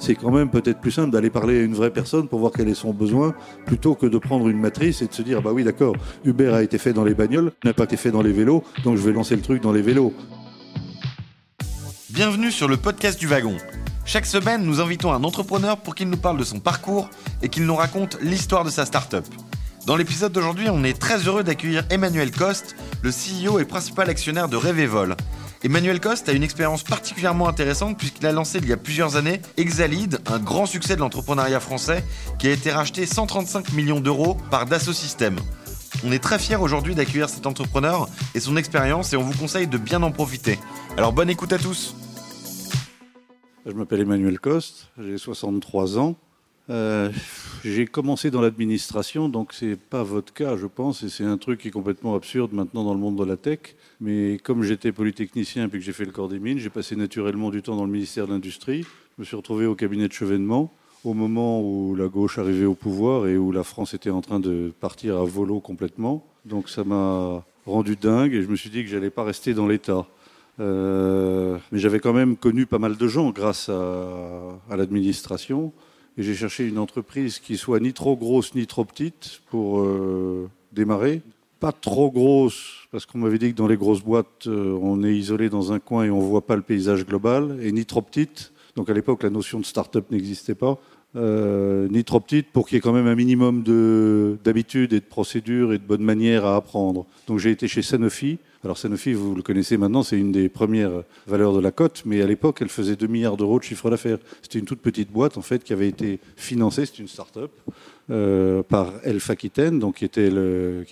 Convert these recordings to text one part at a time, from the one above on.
c'est quand même peut-être plus simple d'aller parler à une vraie personne pour voir quel est son besoin, plutôt que de prendre une matrice et de se dire, bah oui d'accord, Uber a été fait dans les bagnoles, n'a pas été fait dans les vélos, donc je vais lancer le truc dans les vélos. Bienvenue sur le podcast du wagon. Chaque semaine, nous invitons un entrepreneur pour qu'il nous parle de son parcours et qu'il nous raconte l'histoire de sa start-up. Dans l'épisode d'aujourd'hui, on est très heureux d'accueillir Emmanuel Coste, le CEO et principal actionnaire de Rêvevol. Emmanuel Coste a une expérience particulièrement intéressante puisqu'il a lancé il y a plusieurs années Exalid, un grand succès de l'entrepreneuriat français qui a été racheté 135 millions d'euros par Dassault Systèmes. On est très fiers aujourd'hui d'accueillir cet entrepreneur et son expérience et on vous conseille de bien en profiter. Alors bonne écoute à tous. Je m'appelle Emmanuel Coste, j'ai 63 ans. Euh, j'ai commencé dans l'administration, donc c'est pas votre cas, je pense, et c'est un truc qui est complètement absurde maintenant dans le monde de la tech. Mais comme j'étais polytechnicien et que j'ai fait le corps des mines, j'ai passé naturellement du temps dans le ministère de l'Industrie. Je me suis retrouvé au cabinet de Chevènement au moment où la gauche arrivait au pouvoir et où la France était en train de partir à volo complètement. Donc ça m'a rendu dingue et je me suis dit que j'allais pas rester dans l'État. Euh, mais j'avais quand même connu pas mal de gens grâce à l'administration. Et j'ai cherché une entreprise qui soit ni trop grosse ni trop petite pour euh, démarrer. Pas trop grosse, parce qu'on m'avait dit que dans les grosses boîtes, euh, on est isolé dans un coin et on ne voit pas le paysage global. Et ni trop petite. Donc à l'époque, la notion de start-up n'existait pas. Euh, ni trop petite pour qu'il y ait quand même un minimum d'habitude et de procédures et de bonnes manières à apprendre. Donc j'ai été chez Sanofi. Alors Sanofi, vous le connaissez maintenant, c'est une des premières valeurs de la cote, mais à l'époque, elle faisait 2 milliards d'euros de chiffre d'affaires. C'était une toute petite boîte en fait qui avait été financée, c'est une start-up, euh, par Elf Aquitaine, donc qui, a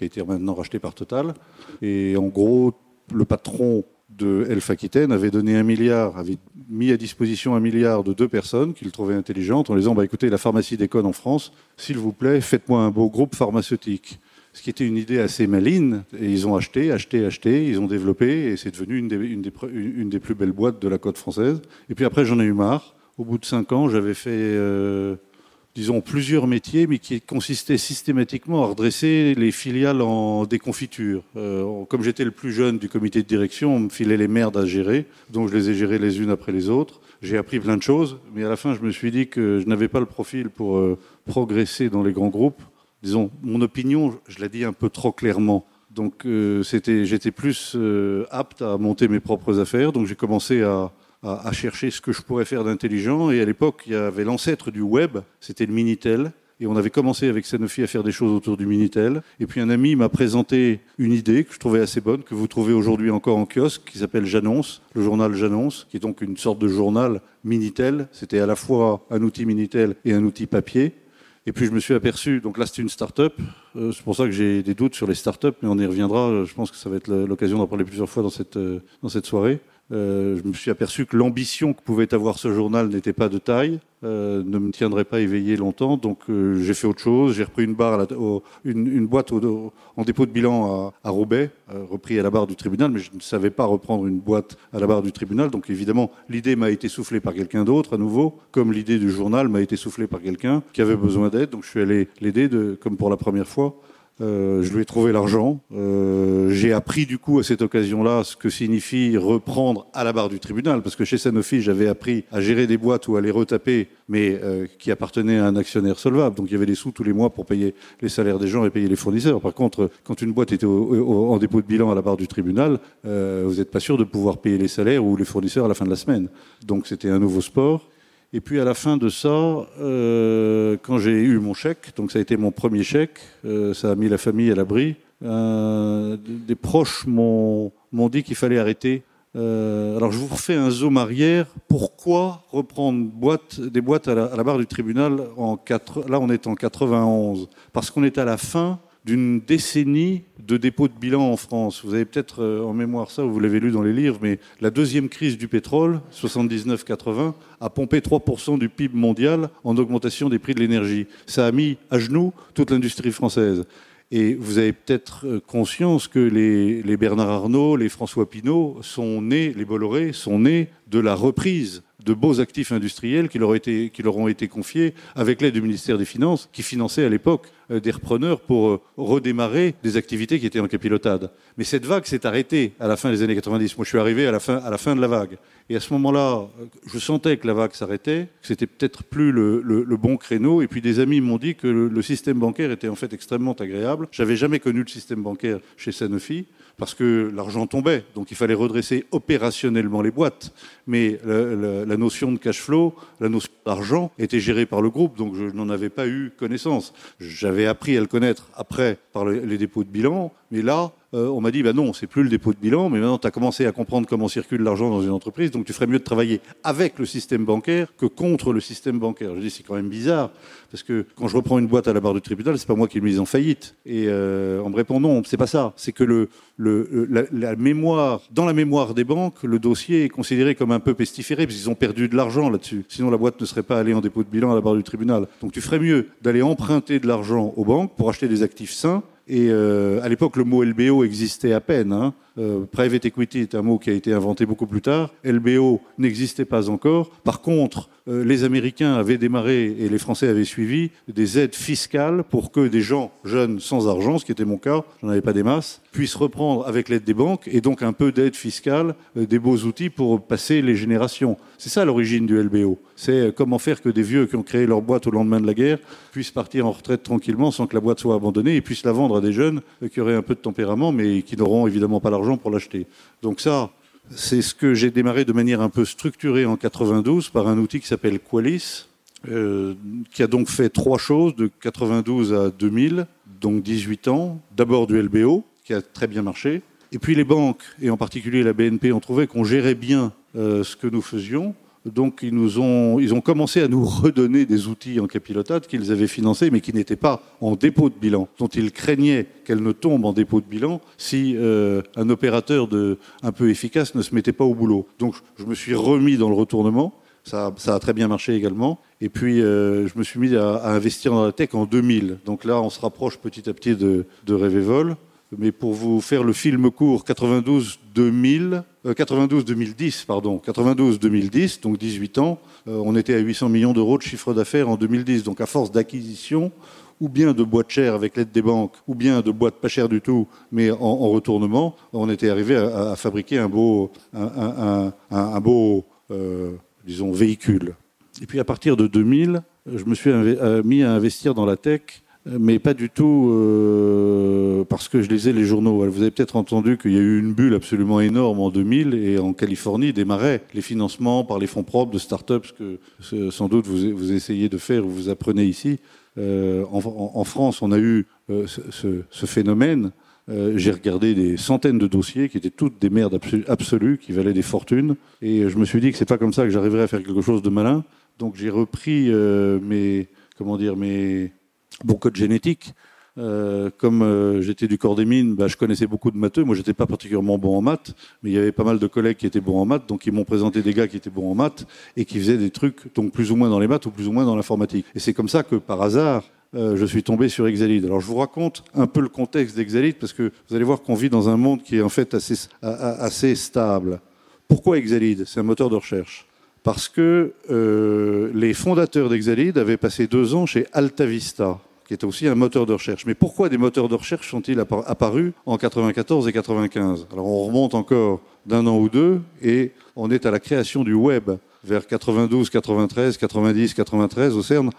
été maintenant racheté par Total. Et en gros, le patron de Elf Aquitaine avait donné un milliard, avait mis à disposition un milliard de deux personnes qu'il trouvait intelligentes en disant bah, écoutez, la pharmacie déconne en France, s'il vous plaît, faites-moi un beau groupe pharmaceutique. Ce qui était une idée assez maligne. Et ils ont acheté, acheté, acheté, ils ont développé, et c'est devenu une des, plus belles boîtes de la côte française. Et puis après, j'en ai eu marre. Au bout de cinq ans, j'avais fait euh, disons, plusieurs métiers, mais qui consistaient systématiquement à redresser les filiales en déconfiture. Euh, comme j'étais le plus jeune du comité de direction, on me filait les merdes à gérer, donc je les ai gérées les unes après les autres. J'ai appris plein de choses, mais à la fin, je me suis dit que je n'avais pas le profil pour euh, progresser dans les grands groupes. Disons, mon opinion, je l'ai dit un peu trop clairement. Donc, euh, j'étais plus apte à monter mes propres affaires. Donc, j'ai commencé à, à, chercher ce que je pourrais faire d'intelligent. Et à l'époque, il y avait l'ancêtre du web, c'était le Minitel. Et on avait commencé avec Sanofi à faire des choses autour du Minitel. Et puis un ami m'a présenté une idée que je trouvais assez bonne, que vous trouvez aujourd'hui encore en kiosque, qui s'appelle J'annonce, le journal J'annonce, qui est donc une sorte de journal Minitel. C'était à la fois un outil Minitel et un outil papier. Et puis je me suis aperçu, donc là c'est une start-up, euh, c'est pour ça que j'ai des doutes sur les start-up, mais on y reviendra, je pense que ça va être l'occasion d'en parler plusieurs fois dans cette, euh, dans cette soirée. Euh, je me suis aperçu que l'ambition que pouvait avoir ce journal n'était pas de taille, euh, ne me tiendrait pas éveillé longtemps. Donc euh, j'ai fait autre chose. J'ai repris une, boîte en dépôt de bilan à, Roubaix, repris à la barre du tribunal, mais je ne savais pas reprendre une boîte à la barre du tribunal. Donc évidemment, l'idée m'a été soufflée par quelqu'un d'autre à nouveau, comme l'idée du journal m'a été soufflée par quelqu'un qui avait besoin d'aide. Donc je suis allé l'aider, comme pour la première fois. Euh, je lui ai trouvé l'argent. Euh, j'ai appris du coup à cette occasion-là ce que signifie reprendre à la barre du tribunal, parce que chez Sanofi, j'avais appris à gérer des boîtes ou à les retaper, mais euh, qui appartenaient à un actionnaire solvable. Donc il y avait des sous tous les mois pour payer les salaires des gens et payer les fournisseurs. Par contre, quand une boîte était en dépôt de bilan à la barre du tribunal, vous n'êtes pas sûr de pouvoir payer les salaires ou les fournisseurs à la fin de la semaine. Donc c'était un nouveau sport. Et puis à la fin de ça, euh, quand j'ai eu mon chèque, donc ça a été mon premier chèque, euh, ça a mis la famille à l'abri, euh, des proches m'ont dit qu'il fallait arrêter. alors je vous refais un zoom arrière. Pourquoi reprendre des boîtes à la, barre du tribunal en 4, Là on est en 91. Parce qu'on est à la fin d'une décennie de dépôt de bilan en France. Vous avez peut-être euh, en mémoire ça, vous l'avez lu dans les livres, mais la deuxième crise du pétrole, 79-80, a pompé 3% du PIB mondial en augmentation des prix de l'énergie. Ça a mis à genoux toute l'industrie française. Et vous avez peut-être euh, conscience que les, les, Bernard Arnault, les François Pinault sont nés, les Bolloré sont nés de la reprise de beaux actifs industriels qui leur, ont été confiés avec l'aide du ministère des Finances, qui finançait à l'époque euh, des repreneurs pour euh, redémarrer des activités qui étaient en capilotade. Mais cette vague s'est arrêtée à la fin des années 90. Moi, je suis arrivé à la fin, de la vague. Et à ce moment-là, euh, je sentais que la vague s'arrêtait, que c'était peut-être plus le, bon créneau. Et puis des amis m'ont dit que le, le, système bancaire était en fait extrêmement agréable. J'avais jamais connu le système bancaire chez Sanofi parce que l'argent tombait, donc il fallait redresser opérationnellement les boîtes. Mais la, notion de cash flow, la notion d'argent était gérée par le groupe, donc je n'en avais pas eu connaissance. J'avais appris à le connaître après par le, les dépôts de bilan, mais là, euh, on m'a dit bah non, c'est plus le dépôt de bilan, mais maintenant tu as commencé à comprendre comment circule l'argent dans une entreprise, donc tu ferais mieux de travailler avec le système bancaire que contre le système bancaire. Je dis c'est quand même bizarre parce que quand je reprends une boîte à la barre du tribunal, c'est pas moi qui me mise en faillite. Et euh, on me répond non, c'est pas ça. C'est que le la, la, mémoire, dans la mémoire des banques, le dossier est considéré comme un peu pestiféré parce qu'ils ont perdu de l'argent là-dessus. Sinon la boîte ne serait pas allée en dépôt de bilan à la barre du tribunal. Donc tu ferais mieux d'aller emprunter de l'argent aux banques pour acheter des actifs sains et euh, à l'époque, le mot LBO existait à peine. Hein. Euh, private equity est un mot qui a été inventé beaucoup plus tard. LBO n'existait pas encore. Par contre, euh, les Américains avaient démarré et les Français avaient suivi des aides fiscales pour que des gens jeunes sans argent, ce qui était mon cas, j'en avais pas des masses, puissent reprendre avec l'aide des banques et donc un peu d'aide fiscale, euh, des beaux outils pour passer les générations. C'est ça l'origine du LBO. C'est comment faire que des vieux qui ont créé leur boîte au lendemain de la guerre puissent partir en retraite tranquillement sans que la boîte soit abandonnée et puissent la vendre à des jeunes qui auraient un peu de tempérament mais qui n'auront évidemment pas l'argent pour l'acheter. Donc ça, c'est ce que j'ai démarré de manière un peu structurée en 92 par un outil qui s'appelle Qualis, euh, qui a donc fait trois choses de 92 à 2000, donc 18 ans. D'abord du LBO, qui a très bien marché. Et puis les banques, et en particulier la BNP, ont trouvé qu'on gérait bien euh, ce que nous faisions. Donc ils, nous ont, ils ont commencé à nous redonner des outils en capilotade qu'ils avaient financés, mais qui n'étaient pas en dépôt de bilan, dont ils craignaient qu'elles ne tombent en dépôt de bilan si euh, un opérateur de, un peu efficace ne se mettait pas au boulot. Donc je me suis remis dans le retournement. Ça, ça a très bien marché également. Et puis, euh, je me suis mis à, investir dans la tech en 2000. Donc là, on se rapproche petit à petit de, de. Mais pour vous faire le film court, 92-2000, euh, 92-2010, pardon, 92-2010, donc 18 ans, euh, on était à 800 millions d'euros de chiffre d'affaires en 2010. Donc à force d'acquisition, ou bien de boîtes chères avec l'aide des banques, ou bien de boîtes pas chères du tout, mais en, en retournement, on était arrivé à, fabriquer un beau euh, disons, véhicule. Et puis à partir de 2000, je me suis mis à investir dans la tech mais pas du tout euh, parce que je lisais les journaux. Vous avez peut-être entendu qu'il y a eu une bulle absolument énorme en 2000 et en Californie démarraient les financements par les fonds propres de start-up, ce que sans doute vous, vous essayez de faire ou vous apprenez ici. Euh, en, France, on a eu euh, ce, phénomène. Euh, J'ai regardé des centaines de dossiers qui étaient toutes des merdes absolues, qui valaient des fortunes, et je me suis dit que c'est pas comme ça que j'arriverais à faire quelque chose de malin. Donc j'ai repris euh, mes comment dire mes bon code génétique. Euh, comme euh, j'étais du corps des mines, bah, je connaissais beaucoup de matheux. Moi, j'étais pas particulièrement bon en maths, mais il y avait pas mal de collègues qui étaient bons en maths, donc ils m'ont présenté des gars qui étaient bons en maths et qui faisaient des trucs, donc plus ou moins dans les maths ou plus ou moins dans l'informatique. Et c'est comme ça que, par hasard, euh, je suis tombé sur Exalid. Alors, je vous raconte un peu le contexte d'Exalid parce que vous allez voir qu'on vit dans un monde qui est en fait assez, assez stable. Pourquoi Exalid? C'est un moteur de recherche parce que les fondateurs d'Exalid avaient passé deux ans chez AltaVista qui est aussi un moteur de recherche. Mais pourquoi des moteurs de recherche sont-ils apparus en 94 et 95 Alors on remonte encore d'un an ou deux et on est à la création du web vers 92, 93, 90, 93 au CERN.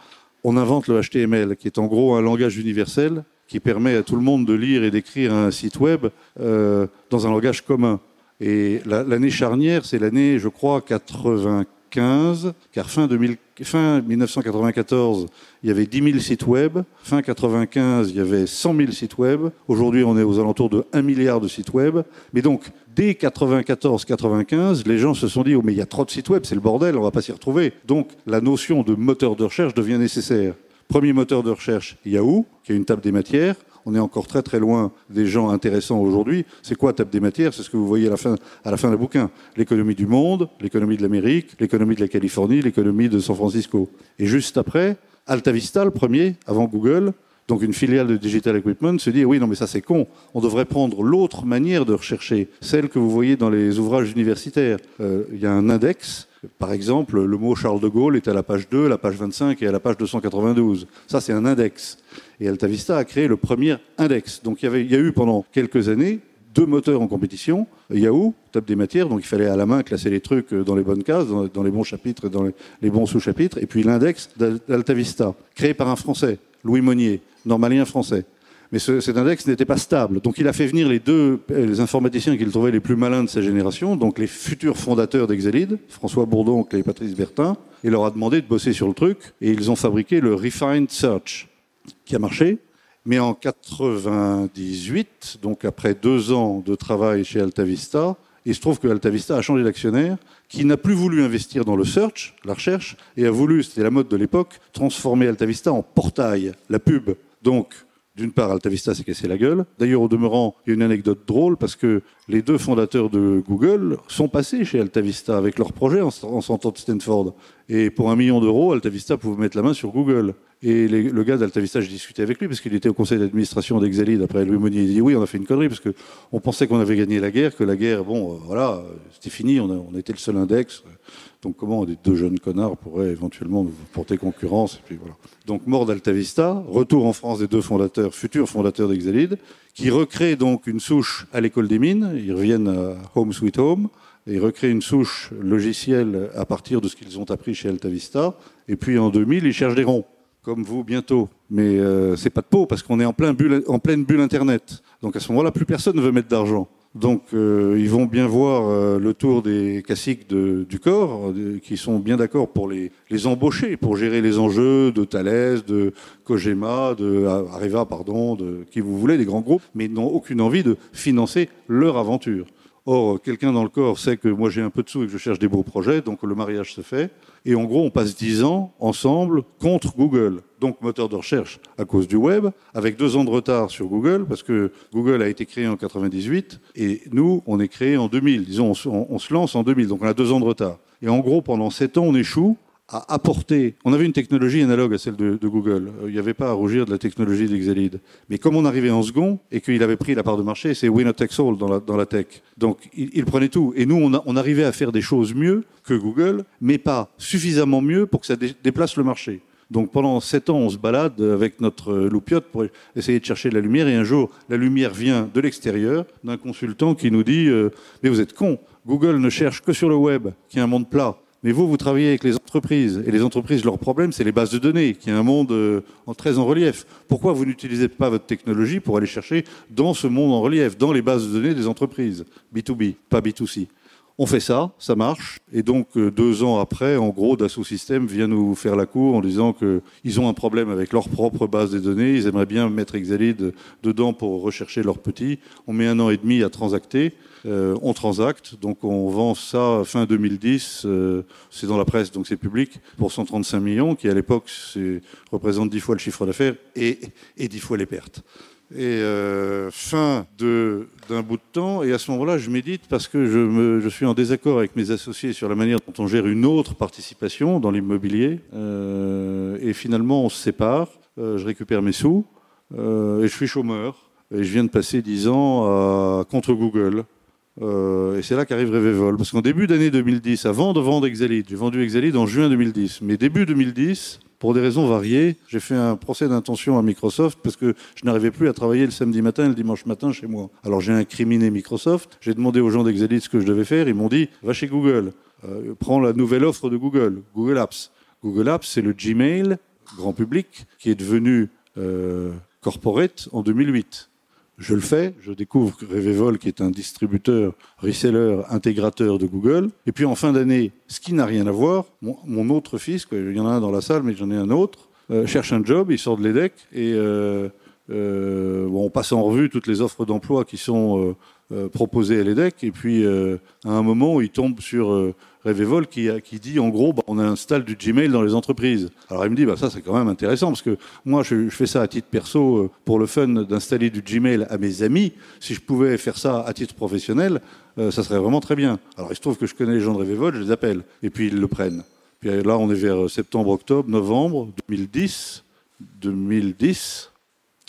On invente le HTML, qui est en gros un langage universel qui permet à tout le monde de lire et d'écrire un site web euh, dans un langage commun. Et l'année charnière, c'est l'année, je crois, 95, car fin 2000 fin 1994, il y avait 10 000 sites web. Fin 95, il y avait 100 000 sites web. Aujourd'hui, on est aux alentours de 1 milliard de sites web. Mais donc, dès 94-95, les gens se sont dit, oh, mais il y a trop de sites web, c'est le bordel, on va pas s'y retrouver. Donc, la notion de moteur de recherche devient nécessaire. Premier moteur de recherche, Yahoo, qui a une table des matières on est encore très très loin des gens intéressants aujourd'hui. C'est quoi Table des matières? C'est ce que vous voyez à la fin, à la fin du bouquin. L'économie du monde, l'économie de l'Amérique, l'économie de la Californie, l'économie de San Francisco. Et juste après, Alta Vista, le premier, avant Google, Donc une filiale de Digital Equipment se dit oui non mais ça c'est con, on devrait prendre l'autre manière de rechercher, celle que vous voyez dans les ouvrages universitaires. Euh, il y a un index, par exemple le mot Charles de Gaulle est à la page 2, la page 25 et à la page 292. Ça c'est un index. Et Altavista a créé le premier index. Donc il y, avait, a eu pendant quelques années deux moteurs en compétition. Yahoo, top des matières, donc il fallait à la main classer les trucs dans les bonnes cases, dans, les bons chapitres et dans les, bons sous-chapitres. Et puis l'index d'Altavista, créé par un Français, Louis Monnier, normalien français. Mais cet index n'était pas stable. Donc il a fait venir les deux les informaticiens qu'il trouvait les plus malins de sa génération, donc les futurs fondateurs d'Exelid, François Bourdon et Patrice Bertin, et leur a demandé de bosser sur le truc. Et ils ont fabriqué le Refined Search, qui a marché, mais en 98, donc après deux ans de travail chez Altavista, il se trouve que Altavista a changé d'actionnaire, qui n'a plus voulu investir dans le search, la recherche, et a voulu, c'était la mode de l'époque, transformer Altavista en portail, la pub. Donc, d'une part, Altavista s'est cassé la gueule. D'ailleurs, au demeurant, il y a une anecdote drôle parce que les deux fondateurs de Google sont passés chez Altavista avec leur projet en, sortant de Stanford. Et pour un million d'euros, Altavista pouvait mettre la main sur Google. Et le gars d'Altavista, j'ai discuté avec lui parce qu'il était au conseil d'administration d'Exalid. Après, Louis Monnier il dit oui, on a fait une connerie parce qu'on pensait qu'on avait gagné la guerre, que la guerre, bon, euh, voilà, c'était fini, on, était le seul index. Donc comment des deux jeunes connards pourraient éventuellement porter concurrence et puis voilà. Donc mort d'Altavista, retour en France des deux fondateurs, futurs fondateurs d'Exalid, qui recréent donc une souche à l'école des mines. Ils reviennent à Home Sweet Home et recréent une souche logicielle à partir de ce qu'ils ont appris chez Altavista. Et puis en 2000, ils cherchent des ronds comme vous bientôt. Mais euh, c'est pas de peau parce qu'on est en, plein bulle, en pleine bulle Internet. Donc à ce moment-là, plus personne ne veut mettre d'argent. Donc euh, ils vont bien voir euh, le tour des classiques du corps, qui sont bien d'accord pour les, embaucher, pour gérer les enjeux de Thales, de Kojima, de Areva, pardon, de qui vous voulez, des grands groupes, mais n'ont aucune envie de financer leur aventure. Or, quelqu'un dans le corps sait que moi j'ai un peu de sous et que je cherche des beaux projets, donc le mariage se fait. Et en gros, on passe dix ans ensemble contre Google, donc moteur de recherche à cause du web, avec deux ans de retard sur Google, parce que Google a été créé en 98 et nous, on est créé en 2000. Disons, on, se lance en 2000, donc on a deux ans de retard. Et en gros, pendant sept ans, on échoue à apporter. On avait une technologie analogue à celle de, Google. Euh, il n'y avait pas à rougir de la technologie d'Exelid. Mais comme on arrivait en second et qu'il avait pris la part de marché, c'est winner takes all dans la, dans la tech. Donc il, prenait tout. Et nous, on, arrivait à faire des choses mieux que Google, mais pas suffisamment mieux pour que ça déplace le marché. Donc pendant sept ans, on se balade avec notre loupiote pour essayer de chercher la lumière. Et un jour, la lumière vient de l'extérieur d'un consultant qui nous dit euh, Mais vous êtes con, Google ne cherche que sur le web, qui est un monde plat. Mais vous, vous travaillez avec les entreprises. Et les entreprises, leur problème, c'est les bases de données, qui est un monde euh, très en relief. Pourquoi vous n'utilisez pas votre technologie pour aller chercher dans ce monde en relief, dans les bases de données des entreprises? B2B, pas B2C on fait ça, ça marche, et donc euh, deux ans après, en gros, Dassault Systèmes vient nous faire la cour en disant qu'ils ont un problème avec leur propre base de données, ils aimeraient bien mettre Exalid dedans pour rechercher leurs petits. On met un an et demi à transacter, euh, on transacte, donc on vend ça fin 2010, euh, c'est dans la presse, donc c'est public, pour 135 millions, qui à l'époque représente 10 fois le chiffre d'affaires et, et 10 fois les pertes. Et euh, fin d'un bout de temps, et à ce moment-là, je médite parce que je, suis en désaccord avec mes associés sur la manière dont on gère une autre participation dans l'immobilier. Euh, et finalement, on se sépare, euh, je récupère mes sous, et je suis chômeur. Et je viens de passer 10 ans contre Google. Et c'est là qu'arrive Revevol. Parce qu'en début d'année 2010, avant de vendre Exalid, j'ai vendu Exalid en juin 2010, mais début 2010, pour des raisons variées, j'ai fait un procès d'intention à Microsoft parce que je n'arrivais plus à travailler le samedi matin et le dimanche matin chez moi. Alors j'ai incriminé Microsoft, j'ai demandé aux gens d'Exalid ce que je devais faire, ils m'ont dit va chez Google, euh, prends la nouvelle offre de Google, Google Apps. Google Apps, c'est le Gmail grand public qui est devenu euh, corporate en 2008. Je le fais, je découvre Revevol, qui est un distributeur, reseller, intégrateur de Google. Et puis en fin d'année, ce qui n'a rien à voir, mon, autre fils, il y en a un dans la salle, mais j'en ai un autre, euh, cherche un job, il sort de l'EDEC, et euh, euh, on passe en revue toutes les offres d'emploi qui sont proposées à l'EDEC, et puis à un moment, il tombe sur Revevol qui, qui dit en gros, bah, on installe du Gmail dans les entreprises. Alors il me dit, bah, ça c'est quand même intéressant parce que moi je, fais ça à titre perso euh, pour le fun d'installer du Gmail à mes amis. Si je pouvais faire ça à titre professionnel, euh, ça serait vraiment très bien. Alors il se trouve que je connais les gens de Revevol, je les appelle et puis ils le prennent. Puis là on est vers septembre, octobre, novembre 2010. 2010.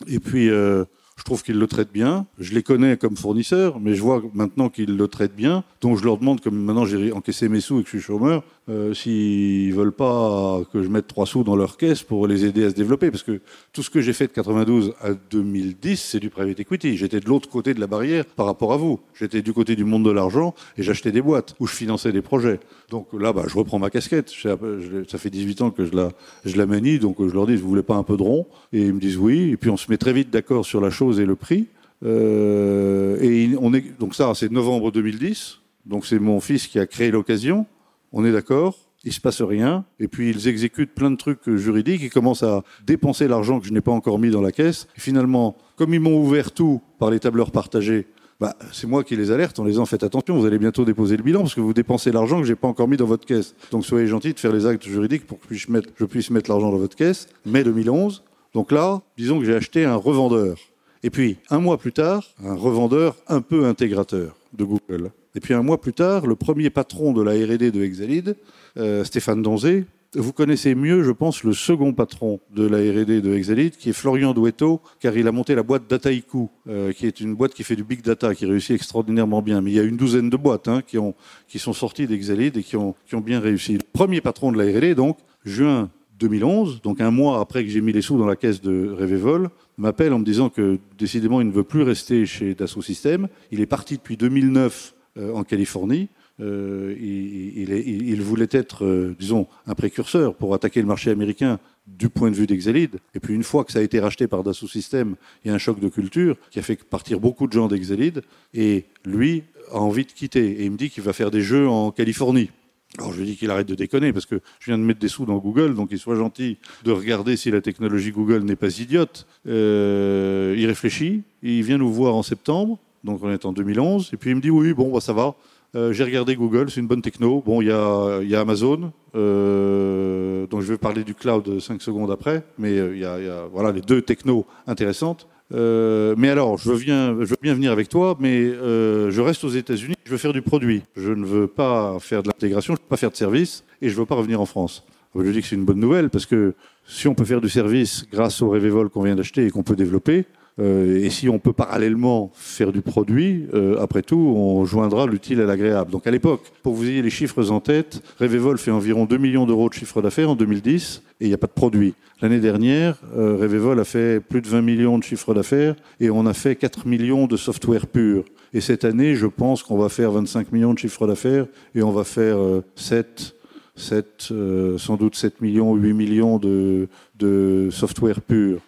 Et puis, euh, je trouve qu'ils le traitent bien. Je les connais comme fournisseurs, mais je vois maintenant qu'ils le traitent bien. Donc je leur demande, comme maintenant j'ai encaissé mes sous et que je suis chômeur, euh, s'ils veulent pas que je mette trois sous dans leur caisse pour les aider à se développer. Parce que tout ce que j'ai fait de 92 à 2010, c'est du private equity. J'étais de l'autre côté de la barrière par rapport à vous. J'étais du côté du monde de l'argent et j'achetais des boîtes où je finançais des projets. Donc là, bah, je reprends ma casquette. Ça fait 18 ans que je la, je la manie, donc je leur dis, vous voulez pas un peu de rond? Et ils me disent oui. Et puis on se met très vite d'accord sur la chose et le prix. Euh, et on est, donc ça, c'est novembre 2010. Donc c'est mon fils qui a créé l'occasion. On est d'accord. Il se passe rien. Et puis ils exécutent plein de trucs juridiques. Ils commencent à dépenser l'argent que je n'ai pas encore mis dans la caisse. Finalement, comme ils m'ont ouvert tout par les tableurs partagés, bah, c'est moi qui les alerte en les disant faites attention, vous allez bientôt déposer le bilan parce que vous dépensez l'argent que j'ai pas encore mis dans votre caisse. Donc soyez gentil de faire les actes juridiques pour que je, mettre, puisse mettre l'argent dans votre caisse. Mai 2011. Donc là, disons que j'ai acheté un revendeur. Et puis, un mois plus tard, un revendeur un peu intégrateur de Google. Et puis, un mois plus tard, le premier patron de la R&D de Exalid, euh, Stéphane Donzé, vous connaissez mieux, je pense, le second patron de la R&D de Exalit, qui est Florian Douetto, car il a monté la boîte Dataiku, euh, qui est une boîte qui fait du big data, qui réussit extraordinairement bien. Mais il y a une douzaine de boîtes hein, qui, ont, qui sont sorties d'Exalit et qui ont, bien réussi. Le premier patron de la R&D, donc, juin 2011, donc un mois après que j'ai mis les sous dans la caisse de Revevol, m'appelle en me disant que décidément il ne veut plus rester chez Dassault Systèmes. Il est parti depuis 2009 euh, en Californie euh, il, voulait être, euh, disons, un précurseur pour attaquer le marché américain du point de vue d'Exalid. Et puis une fois que ça a été racheté par Dassault Systèmes, il y a un choc de culture qui a fait partir beaucoup de gens d'Exalid. Et lui a envie de quitter. Et il me dit qu'il va faire des jeux en Californie. Alors je lui dis qu'il arrête de déconner parce que je viens de mettre des sous dans Google, donc il soit gentil de regarder si la technologie Google n'est pas idiote. Euh, il réfléchit, il vient nous voir en septembre, donc on est en 2011, et puis il me dit oui, bon, bah, ça va, euh, j'ai regardé Google, c'est une bonne techno. Bon, il y a, y a, Amazon, euh, donc je vais parler du cloud 5 secondes après, mais euh, il y, a, voilà les deux technos intéressantes. Mais alors, je, viens, je veux bien venir avec toi, mais je reste aux États-Unis. Je veux faire du produit. Je ne veux pas faire de l'intégration, je ne veux pas faire de service, et je ne veux pas revenir en France. Je dis que c'est une bonne nouvelle parce que si on peut faire du service grâce au Revevol qu'on vient d'acheter et qu'on peut développer, euh, et si on peut parallèlement faire du produit, euh, après tout, on joindra l'utile à l'agréable. Donc à l'époque, pour que vous ayez les chiffres en tête, Revevol fait environ 2 millions d'euros de chiffre d'affaires en 2010 et il n'y a pas de produit. L'année dernière, euh, a fait plus de 20 millions de chiffre d'affaires et on a fait 4 millions de software pur. Et cette année, je pense qu'on va faire 25 millions de chiffre d'affaires et on va faire 7, 7 sans doute 7 millions, 8 millions de software pur.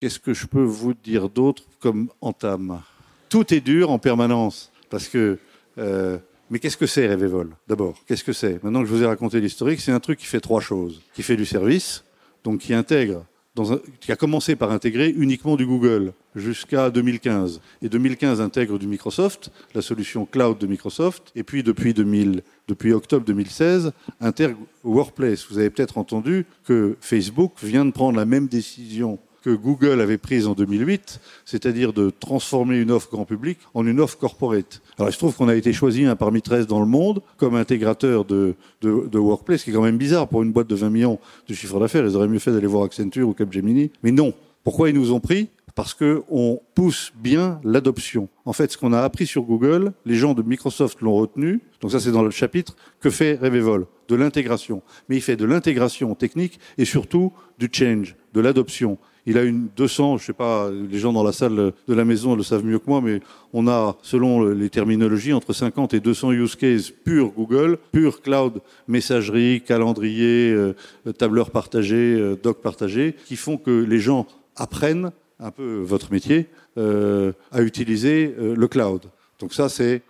Qu'est-ce que je peux vous dire d'autre comme entame? Tout est dur en permanence. Parce que. Euh, mais qu'est-ce que c'est Revevol D'abord, qu'est-ce que c'est? Maintenant que je vous ai raconté l'historique, c'est un truc qui fait trois choses. Qui fait du service, donc qui intègre, qui a commencé par intégrer uniquement du Google jusqu'à 2015. Et 2015 intègre du Microsoft, la solution cloud de Microsoft. Et puis depuis, 2000, depuis octobre 2016, intègre Workplace. Vous avez peut-être entendu que Facebook vient de prendre la même décision que Google avait prise en 2008, c'est-à-dire de transformer une offre grand public en une offre corporate. Alors il se trouve qu'on a été choisi un parmi 13 dans le monde comme intégrateur de, de, Workplace, ce qui est quand même bizarre pour une boîte de 20 millions de chiffre d'affaires. Ils auraient mieux fait d'aller voir Accenture ou Capgemini. Mais non. Pourquoi ils nous ont pris? Parce qu'on pousse bien l'adoption. En fait, ce qu'on a appris sur Google, les gens de Microsoft l'ont retenu. Donc ça, c'est dans le chapitre que fait Revevol de l'intégration. Mais il fait de l'intégration technique et surtout du change, de l'adoption. Il a une 200, je sais pas, les gens dans la salle de la maison le savent mieux que moi, mais on a, selon les terminologies, entre 50 et 200 use cases pur Google, pur cloud, messagerie, calendrier, euh, tableur partagé, euh, doc partagé, qui font que les gens apprennent un peu votre métier euh, à utiliser le cloud. Donc ça, c'est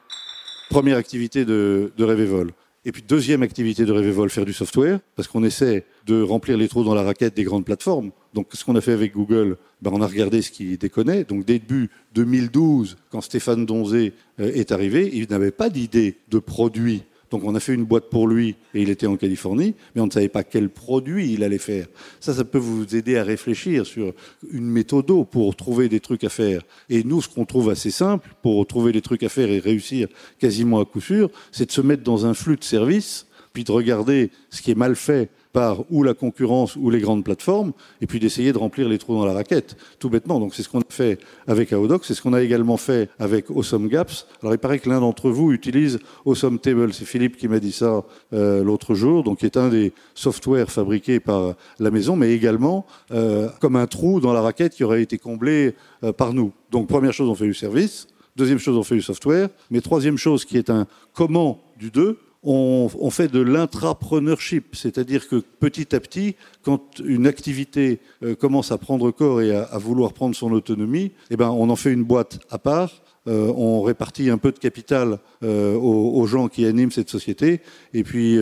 première activité de, de Revevol. Et puis deuxième activité de Revevol, faire du software, parce qu'on essaie de remplir les trous dans la raquette des grandes plateformes. Donc ce qu'on a fait avec Google, ben, on a regardé ce qui déconnait. Donc début 2012, quand Stéphane Donzé euh, est arrivé, il n'avait pas d'idée de produit donc on a fait une boîte pour lui et il était en Californie, mais on ne savait pas quel produit il allait faire. Ça, ça peut vous aider à réfléchir sur une méthode pour trouver des trucs à faire. Et nous, ce qu'on trouve assez simple pour trouver des trucs à faire et réussir quasiment à coup sûr, c'est de se mettre dans un flux de services, puis de regarder ce qui est mal fait par ou la concurrence ou les grandes plateformes, et puis d'essayer de remplir les trous dans la raquette, tout bêtement. Donc c'est ce qu'on a fait avec AODoc, c'est ce qu'on a également fait avec Awesome Gaps. Alors il paraît que l'un d'entre vous utilise Awesome Table, c'est Philippe qui m'a dit ça euh, l'autre jour, donc qui est un des softwares fabriqués par la maison, mais également euh, comme un trou dans la raquette qui aurait été comblé euh, par nous. Donc première chose, on fait du service. Deuxième chose, on fait du software. Mais troisième chose, qui est un comment du deux, on, fait de l'intrapreneurship, c'est-à-dire que petit à petit, quand une activité euh, commence à prendre corps et à, vouloir prendre son autonomie, eh ben, on en fait une boîte à part. Euh, on répartit un peu de capital euh, aux, gens qui animent cette société, et puis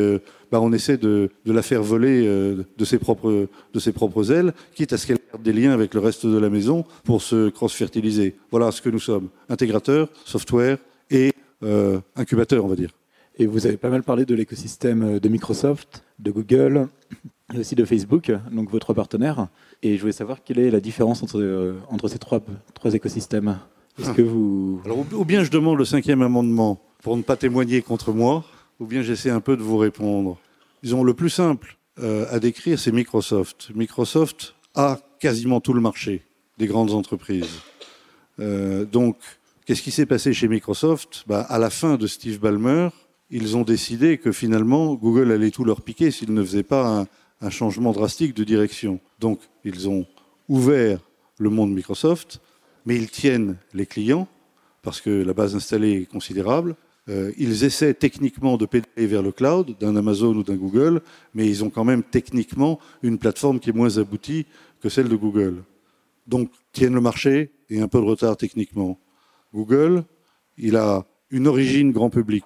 ben, on essaie de, la faire voler de, ses propres, de ses propres ailes, quitte à ce qu'elle garde des liens avec le reste de la maison pour se cross-fertiliser. Voilà ce que nous sommes intégrateur, software et incubateur, on va dire. Et vous avez pas mal parlé de l'écosystème de Microsoft, de Google et aussi de Facebook, donc votre partenaire. Et je voulais savoir quelle est la différence entre, euh, entre ces trois, trois écosystèmes. Est-ce que vous... Alors, ou bien je demande le cinquième amendement pour ne pas témoigner contre moi, ou bien j'essaie un peu de vous répondre. Disons, le plus simple euh, à décrire, c'est Microsoft. Microsoft a quasiment tout le marché des grandes entreprises. Euh, donc, qu'est-ce qui s'est passé chez Microsoft? Bah, À la fin de Steve Ballmer, ils ont décidé que finalement, Google allait tout leur piquer s'ils ne faisaient pas un, changement drastique de direction. Donc, ils ont ouvert le monde Microsoft, mais ils tiennent les clients, parce que la base installée est considérable. Euh, ils essaient techniquement de pédaler vers le cloud, d'un Amazon ou d'un Google, mais ils ont quand même techniquement une plateforme qui est moins aboutie que celle de Google. Donc, tiennent le marché et un peu de retard techniquement. Google, il a une origine grand public.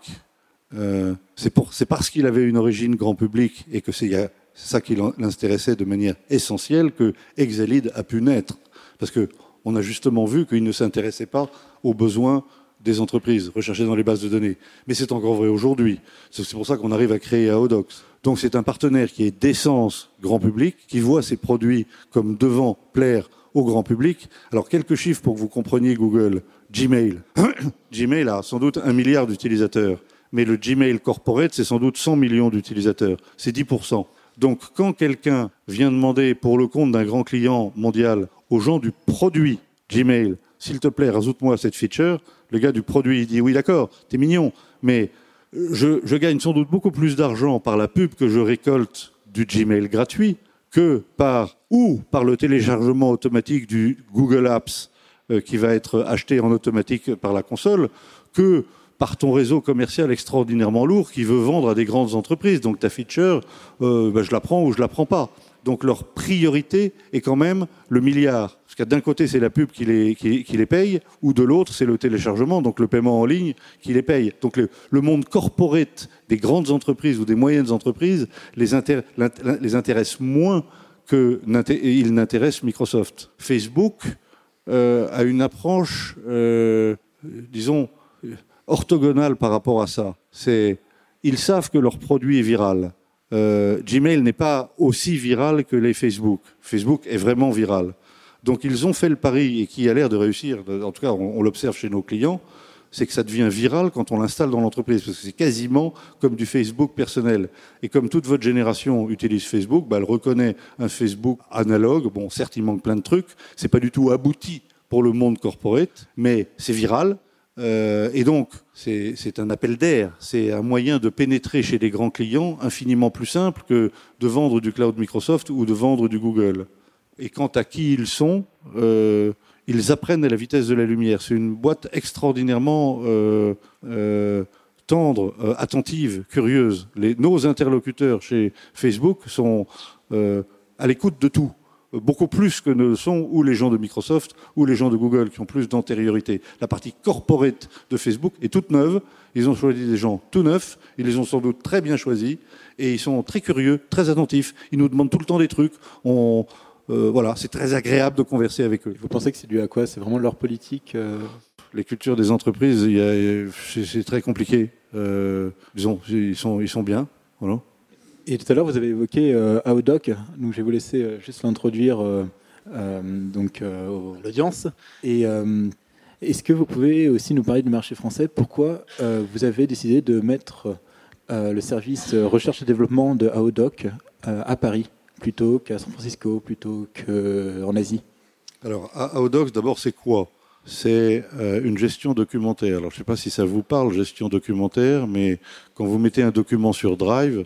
Euh, c'est parce qu'il avait une origine grand public et que c'est ça qui l'intéressait de manière essentielle que Exalid a pu naître. Parce qu'on a justement vu qu'il ne s'intéressait pas aux besoins des entreprises recherchées dans les bases de données. Mais c'est encore vrai aujourd'hui. C'est pour ça qu'on arrive à créer Aodox. Donc c'est un partenaire qui est d'essence grand public, qui voit ses produits comme devant plaire au grand public. Alors quelques chiffres pour que vous compreniez Google. Gmail. Gmail a sans doute un milliard d'utilisateurs mais le Gmail Corporate, c'est sans doute 100 millions d'utilisateurs. C'est 10%. Donc quand quelqu'un vient demander pour le compte d'un grand client mondial aux gens du produit Gmail, s'il te plaît, rajoute-moi cette feature, le gars du produit il dit oui d'accord, t'es mignon, mais je, je, gagne sans doute beaucoup plus d'argent par la pub que je récolte du Gmail gratuit que par ou par le téléchargement automatique du Google Apps euh, qui va être acheté en automatique par la console que par ton réseau commercial extraordinairement lourd qui veut vendre à des grandes entreprises. Donc ta feature, euh, bah, je la prends ou je la prends pas. Donc leur priorité est quand même le milliard. Parce que d'un côté, c'est la pub qui les, qui, les, paye, ou de l'autre, c'est le téléchargement, donc le paiement en ligne, qui les paye. Donc le, monde corporate des grandes entreprises ou des moyennes entreprises les, les intéresse moins qu'il n'intéresse Microsoft. Facebook euh, a une approche, euh, disons, orthogonal par rapport à ça. C'est ils savent que leur produit est viral. Euh, Gmail n'est pas aussi viral que les Facebook. Facebook est vraiment viral. Donc ils ont fait le pari et qui a l'air de réussir. En tout cas, on, l'observe chez nos clients. C'est que ça devient viral quand on l'installe dans l'entreprise, parce que c'est quasiment comme du Facebook personnel. Et comme toute votre génération utilise Facebook, bah, elle reconnaît un Facebook analogue. Bon, certes, il manque plein de trucs. C'est pas du tout abouti pour le monde corporate, mais c'est viral. Euh, et donc, c'est un appel d'air, c'est un moyen de pénétrer chez les grands clients infiniment plus simple que de vendre du cloud Microsoft ou de vendre du Google. Et quant à qui ils sont, euh, ils apprennent à la vitesse de la lumière. C'est une boîte extraordinairement euh, tendre, attentive, curieuse. nos interlocuteurs chez Facebook sont à l'écoute de tout beaucoup plus que ne le sont ou les gens de Microsoft ou les gens de Google qui ont plus d'antériorité. La partie corporate de Facebook est toute neuve. Ils ont choisi des gens tout neufs. Ils les ont sans doute très bien choisis. Et ils sont très curieux, très attentifs. Ils nous demandent tout le temps des trucs. On, euh, voilà, c'est très agréable de converser avec eux. Vous pensez que c'est dû à quoi? C'est vraiment leur politique euh? Les cultures des entreprises, c'est très compliqué. Euh, disons, ils sont, ils sont bien. Voilà. Et tout à l'heure, vous avez évoqué euh, Outdoc, donc je vais vous laisser euh, juste l'introduire euh, donc à l'audience. Et est-ce que vous pouvez aussi nous parler du marché français? Pourquoi vous avez décidé de mettre le service recherche et développement de Outdoc à Paris plutôt qu'à San Francisco, plutôt qu'en Asie? Alors, AODocs, d'abord, c'est quoi? C'est une gestion documentaire. Alors, je ne sais pas si ça vous parle, gestion documentaire, mais quand vous mettez un document sur Drive,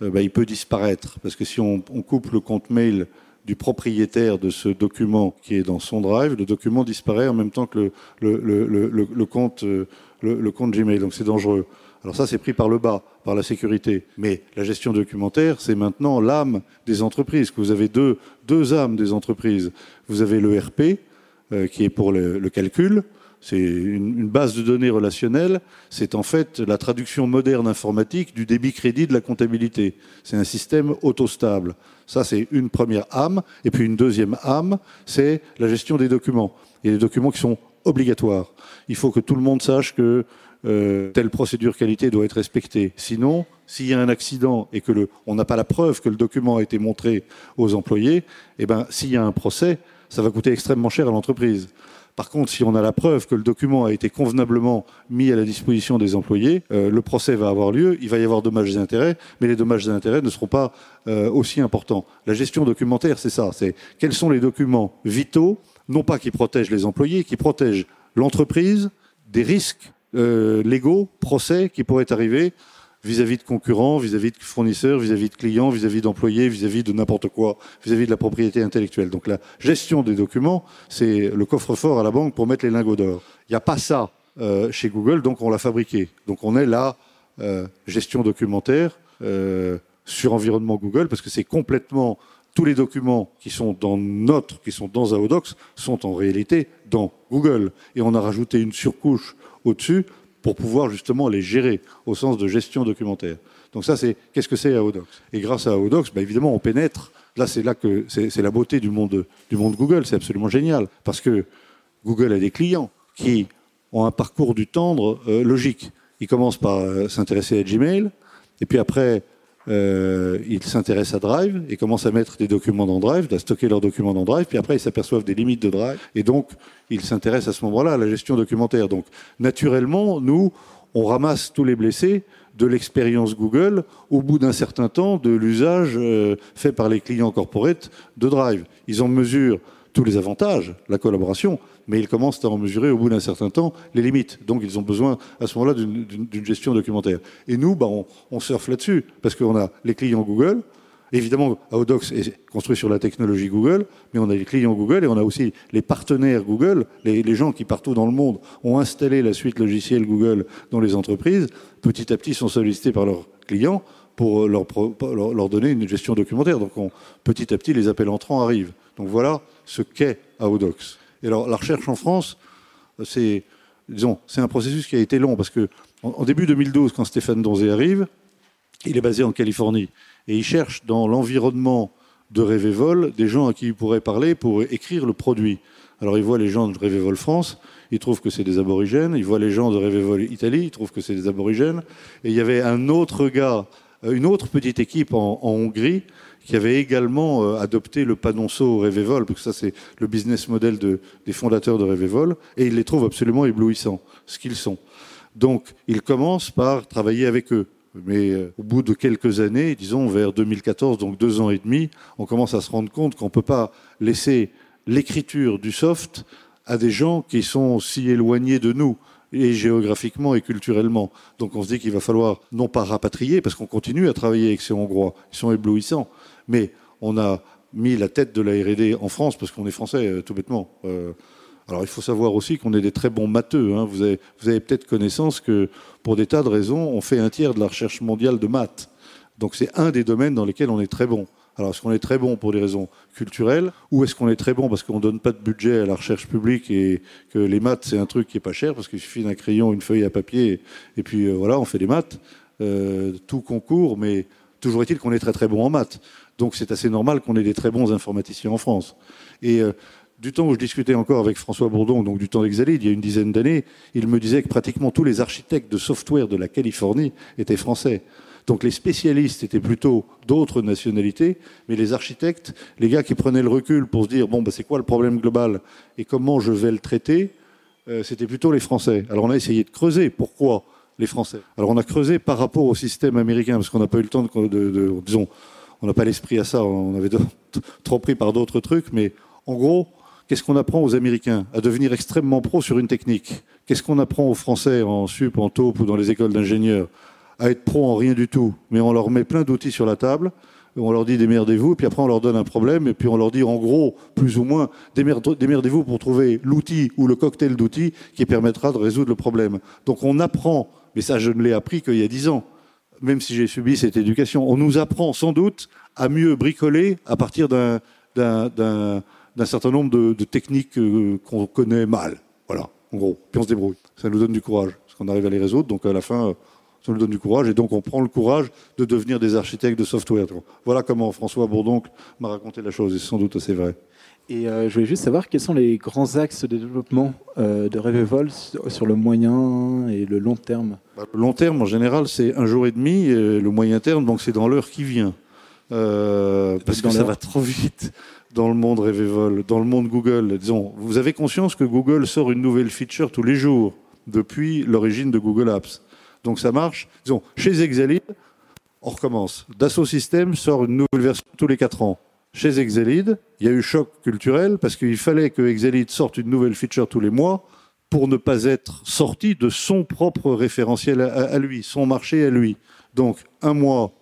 bah, il peut disparaître. Parce que si on, coupe le compte mail du propriétaire de ce document qui est dans son drive, le document disparaît en même temps que le, le, compte, Gmail. Donc c'est dangereux. Alors ça, c'est pris par le bas, par la sécurité. Mais la gestion documentaire, c'est maintenant l'âme des entreprises. Vous avez deux, deux âmes des entreprises. Vous avez le RP, euh, qui est pour le calcul, c'est une, base de données relationnelle. C'est en fait la traduction moderne informatique du débit-crédit de la comptabilité. C'est un système autostable. Ça, c'est une première âme. Et puis une deuxième âme, c'est la gestion des documents. Et les documents qui sont obligatoires. Il faut que tout le monde sache que euh, telle procédure qualité doit être respectée. Sinon, s'il y a un accident et que le, on n'a pas la preuve que le document a été montré aux employés, eh ben, s'il y a un procès, ça va coûter extrêmement cher à l'entreprise. Par contre, si on a la preuve que le document a été convenablement mis à la disposition des employés, euh, le procès va avoir lieu, il va y avoir dommages et intérêts, mais les dommages et intérêts ne seront pas euh, aussi importants. La gestion documentaire, c'est ça, c'est quels sont les documents vitaux, non pas qui protègent les employés, qui protègent l'entreprise des risques euh, légaux, procès qui pourraient arriver vis-à-vis de concurrents, vis-à-vis de fournisseurs, vis-à-vis de clients, vis-à-vis d'employés, vis-à-vis de n'importe quoi, vis-à-vis de la propriété intellectuelle. Donc la gestion des documents, c'est le coffre-fort à la banque pour mettre les lingots d'or. Il n'y a pas ça euh, chez Google, donc on l'a fabriqué. Donc on est là, euh, gestion documentaire euh, sur environnement Google, parce que c'est complètement tous les documents qui sont dans notre, qui sont dans Aodox, sont en réalité dans Google. Et on a rajouté une surcouche au-dessus pour pouvoir justement les gérer au sens de gestion documentaire. Donc ça, c'est qu'est-ce que c'est AODocs Et grâce à AODocs, bah, évidemment, on pénètre. Là, c'est là que c'est la beauté du monde, Google. C'est absolument génial parce que Google a des clients qui ont un parcours du tendre euh, logique. Ils commencent par euh, s'intéresser à Gmail, et puis après, euh, ils s'intéressent à Drive et commencent à mettre des documents dans Drive, à stocker leurs documents dans Drive, puis après ils s'aperçoivent des limites de Drive, et donc ils s'intéressent à ce moment-là à la gestion documentaire. Donc naturellement, nous, on ramasse tous les blessés de l'expérience Google au bout d'un certain temps de l'usage euh, fait par les clients corporate de Drive. Ils en mesurent tous les avantages, la collaboration, mais ils commencent à en mesurer au bout d'un certain temps les limites. Donc ils ont besoin à ce moment-là d'une gestion documentaire. Et nous, bah, on, surfe là-dessus, parce qu'on a les clients Google. Évidemment, Aodox est construit sur la technologie Google, mais on a les clients Google et on a aussi les partenaires Google, les, gens qui partout dans le monde ont installé la suite logicielle Google dans les entreprises, petit à petit sont sollicités par leurs clients pour leur, leur, donner une gestion documentaire. Donc petit à petit, les appels entrants arrivent. Donc voilà ce qu'est Aodox. Alors, la recherche en France, c'est, disons, c'est un processus qui a été long parce que en, début 2012, quand Stéphane Donzé arrive, il est basé en Californie et il cherche dans l'environnement de Révévol des gens à qui il pourrait parler pour écrire le produit. Alors il voit les gens de Révévol France, il trouve que c'est des aborigènes, il voit les gens de Révévol Italie, il trouve que c'est des aborigènes, et il y avait un autre gars, une autre petite équipe en Hongrie qui avait également euh, adopté le panonceau Révévol, parce que ça c'est le business model des fondateurs de Révévol, et il les trouve absolument éblouissants, ce qu'ils sont. Donc il commence par travailler avec eux. Mais euh, au bout de quelques années, disons vers 2014, donc deux ans et demi, on commence à se rendre compte qu'on ne peut pas laisser l'écriture du soft à des gens qui sont si éloignés de nous et géographiquement et culturellement. Donc on se dit qu'il va falloir non pas rapatrier, parce qu'on continue à travailler avec ces Hongrois, ils sont éblouissants, mais on a mis la tête de la R&D en France parce qu'on est français, euh, tout bêtement. Euh, alors il faut savoir aussi qu'on est des très bons matheux. Hein. Vous avez, peut-être connaissance que pour des tas de raisons, on fait un tiers de la recherche mondiale de maths. Donc c'est un des domaines dans lesquels on est très bon. Alors est-ce qu'on est très bon pour des raisons culturelles ou est-ce qu'on est très bon parce qu'on ne donne pas de budget à la recherche publique et que les maths c'est un truc qui est pas cher parce qu'il suffit d'un crayon, une feuille à papier et puis euh, voilà on fait des maths. tout concours, mais toujours est-il qu'on est très très bon en maths. Donc c'est assez normal qu'on ait des très bons informaticiens en France. Et euh, du temps où je discutais encore avec François Bourdon, donc du temps d'Exalide, il y a une dizaine d'années, il me disait que pratiquement tous les architectes de software de la Californie étaient français. Donc les spécialistes étaient plutôt d'autres nationalités, mais les architectes, les gars qui prenaient le recul pour se dire bon, bah, c'est quoi le problème global et comment je vais le traiter, euh, c'était plutôt les Français. Alors on a essayé de creuser pourquoi les Français. Alors on a creusé par rapport au système américain parce qu'on n'a pas eu le temps de, de disons, on n'a pas l'esprit à ça, on avait trop pris par d'autres trucs, mais en gros, qu'est-ce qu'on apprend aux Américains À devenir extrêmement pro sur une technique? Qu'est-ce qu'on apprend aux Français en sup, en taupe ou dans les écoles d'ingénieurs? À être pro en rien du tout, mais on leur met plein d'outils sur la table, on leur dit démerdez-vous, puis après on leur donne un problème, et puis on leur dit en gros, plus ou moins, démerdez-vous pour trouver l'outil ou le cocktail d'outils qui permettra de résoudre le problème. Donc on apprend, mais ça je ne l'ai appris qu'il y a dix ans, même si j'ai subi cette éducation, on nous apprend sans doute à mieux bricoler à partir d'un certain nombre de, techniques euh, qu'on connaît mal. Voilà, en gros. Puis on se débrouille. Ça nous donne du courage, parce qu'on arrive à les résoudre. Donc à la fin, ça nous donne du courage. Et donc on prend le courage de devenir des architectes de software. Voilà comment François Bourdoncle m'a raconté la chose. Et c'est sans doute assez vrai. Et euh, je voulais juste savoir quels sont les grands axes de développement euh, de Revevol sur le moyen et le long terme? Bah, le long terme, en général, c'est un jour et demi. Et le moyen terme, donc c'est dans l'heure qui vient. Euh, parce que ça va trop vite dans le monde Revevol, dans le monde Google. Disons, vous avez conscience que Google sort une nouvelle feature tous les jours depuis l'origine de Google Apps. Donc ça marche. Disons, chez Exalid, on recommence. Dassault Systèmes sort une nouvelle version tous les 4 ans chez Exelid, il y a eu choc culturel parce qu'il fallait que Exelid sorte une nouvelle feature tous les mois pour ne pas être sorti de son propre référentiel à, lui, son marché à lui. Donc, un mois,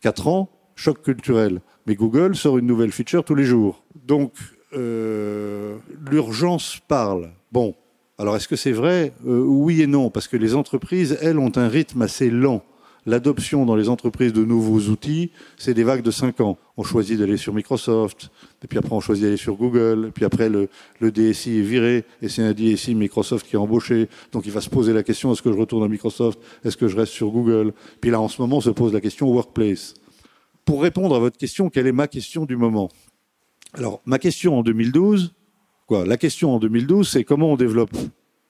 quatre ans, choc culturel. Mais Google sort une nouvelle feature tous les jours. Donc, euh, l'urgence parle. Bon, alors est-ce que c'est vrai? Euh, Oui et non, parce que les entreprises, elles, ont un rythme assez lent l'adoption dans les entreprises de nouveaux outils, c'est des vagues de 5 ans. On choisit d'aller sur Microsoft, puis après on choisit d'aller sur Google, puis après le, DSI est viré, et c'est un DSI Microsoft qui est embauché, donc il va se poser la question, est-ce que je retourne à Microsoft, est-ce que je reste sur Google? Puis là en ce moment on se pose la question Workplace. Pour répondre à votre question, quelle est ma question du moment? Alors ma question en 2012, quoi? La question en 2012, c'est comment on développe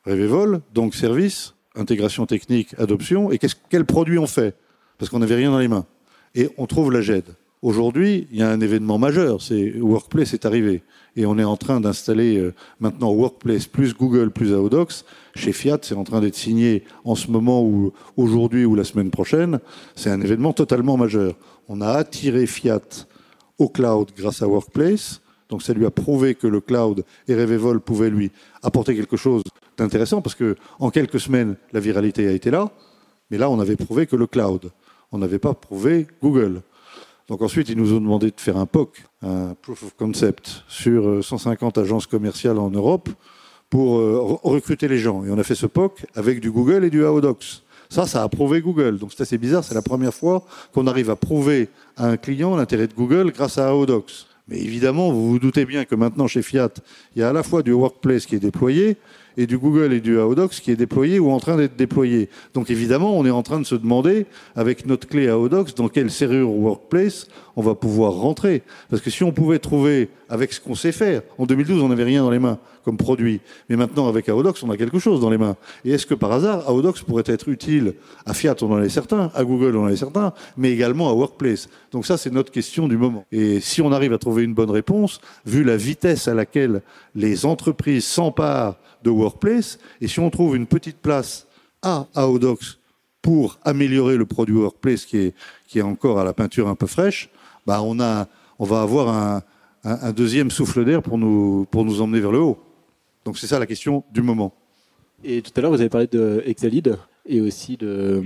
Revevol, donc service, intégration technique, adoption, et quel produit on fait? Parce qu'on n'avait rien dans les mains. Et on trouve la GED. Aujourd'hui, il y a un événement majeur, c'est Workplace est arrivé. Et on est en train d'installer euh, maintenant Workplace plus Google plus Aodox. Chez Fiat, c'est en train d'être signé en ce moment ou aujourd'hui ou la semaine prochaine. C'est un événement totalement majeur. On a attiré Fiat au cloud grâce à Workplace. Donc ça lui a prouvé que le cloud et Revevol pouvaient lui apporter quelque chose d'intéressant parce que en quelques semaines, la viralité a été là. Mais là, on avait prouvé que le cloud. On n'avait pas prouvé Google. Donc ensuite, ils nous ont demandé de faire un POC, un Proof of Concept, sur 150 euh, agences commerciales en Europe pour euh, recruter les gens. Et on a fait ce POC avec du Google et du Aodox. Ça, ça a prouvé Google. Donc c'est assez bizarre, c'est la première fois qu'on arrive à prouver à un client l'intérêt de Google grâce à Aodox. Mais évidemment, vous vous doutez bien que maintenant chez Fiat, il y a à la fois du Workplace qui est déployé et du Google et du Aodox qui est déployé ou en train d'être déployé. Donc évidemment, on est en train de se demander, avec notre clé Aodox, dans quelle serrure Workplace on va pouvoir rentrer. Parce que si on pouvait trouver, avec ce qu'on sait faire, en 2012, on n'avait rien dans les mains comme produit. Mais maintenant, avec Aodox, on a quelque chose dans les mains. Et est-ce que par hasard, Aodox pourrait être utile à Fiat, on en est certain, à Google, on en est certain, mais également à Workplace? Donc ça, c'est notre question du moment. Et si on arrive à trouver une bonne réponse, vu la vitesse à laquelle les entreprises s'emparent de Workplace. Et si on trouve une petite place à Aodox pour améliorer le produit Workplace qui est, qui est encore à la peinture un peu fraîche, bah on, a, on va avoir un, un, deuxième souffle d'air pour nous, pour nous emmener vers le haut. Donc c'est ça la question du moment. Et tout à l'heure, vous avez parlé de Exalid et aussi de,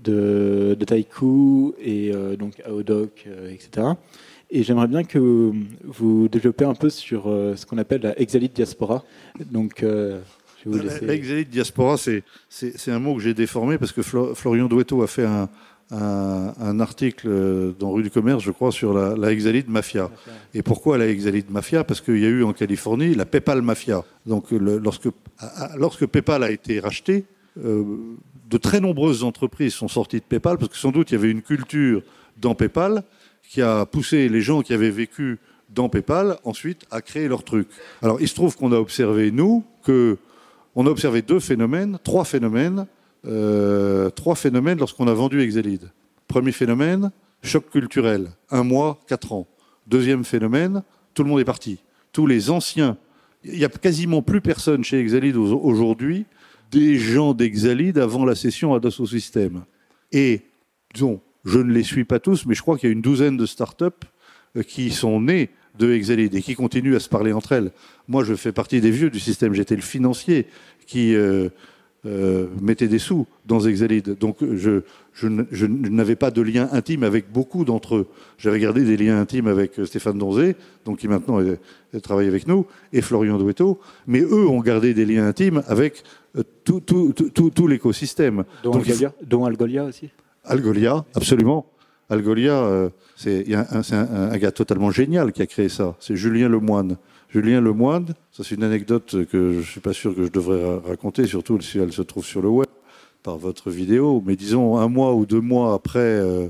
de, de Taiku et euh, donc Aodoc, euh, etc. Et j'aimerais bien que vous développez un peu sur euh, ce qu'on appelle la Exalite Diaspora. Donc, euh, je vais vous laisser... La Exalite Diaspora, c'est un mot que j'ai déformé parce que Florian Douetto a fait un, un, article dans Rue du Commerce, je crois, sur la, la Exalite Mafia. Et pourquoi la Exalite Mafia? Parce qu'il y a eu en Californie la PayPal Mafia. Donc, lorsque, lorsque PayPal a été racheté, euh, de très nombreuses entreprises sont sorties de PayPal parce que sans doute il y avait une culture dans PayPal qui a poussé les gens qui avaient vécu dans PayPal ensuite à créer leur truc. Alors il se trouve qu'on a observé, nous, que on a observé deux phénomènes, trois phénomènes, euh, trois phénomènes lorsqu'on a vendu Exelid. Premier phénomène, choc culturel, un mois, quatre ans. Deuxième phénomène, tout le monde est parti. Tous les anciens, il n'y a quasiment plus personne chez Exalid aujourd'hui, des gens d'Exalid avant la session à Dassault Systèmes. Et, disons, je ne les suis pas tous, mais je crois qu'il y a une douzaine de startups euh, qui sont nées de Exalid et qui continuent à se parler entre elles. Moi, je fais partie des vieux du système. J'étais le financier qui euh, euh, mettait des sous dans Exalid. Donc, je, je, je n'avais pas de lien intime avec beaucoup d'entre eux. J'avais gardé des liens intimes avec Stéphane Donzé, donc qui maintenant est, est, travaille avec nous, et Florian Douetto. Mais eux ont gardé des liens intimes avec tout, tout, tout, tout l'écosystème. Dont, Algolia, dont Algolia aussi? Algolia, absolument. Algolia, euh, c'est un, un, un, gars totalement génial qui a créé ça. C'est Julien Lemoine. Julien Lemoine, ça c'est une anecdote que je ne suis pas sûr que je devrais raconter, surtout si elle se trouve sur le web par votre vidéo. Mais disons un mois ou deux mois après euh,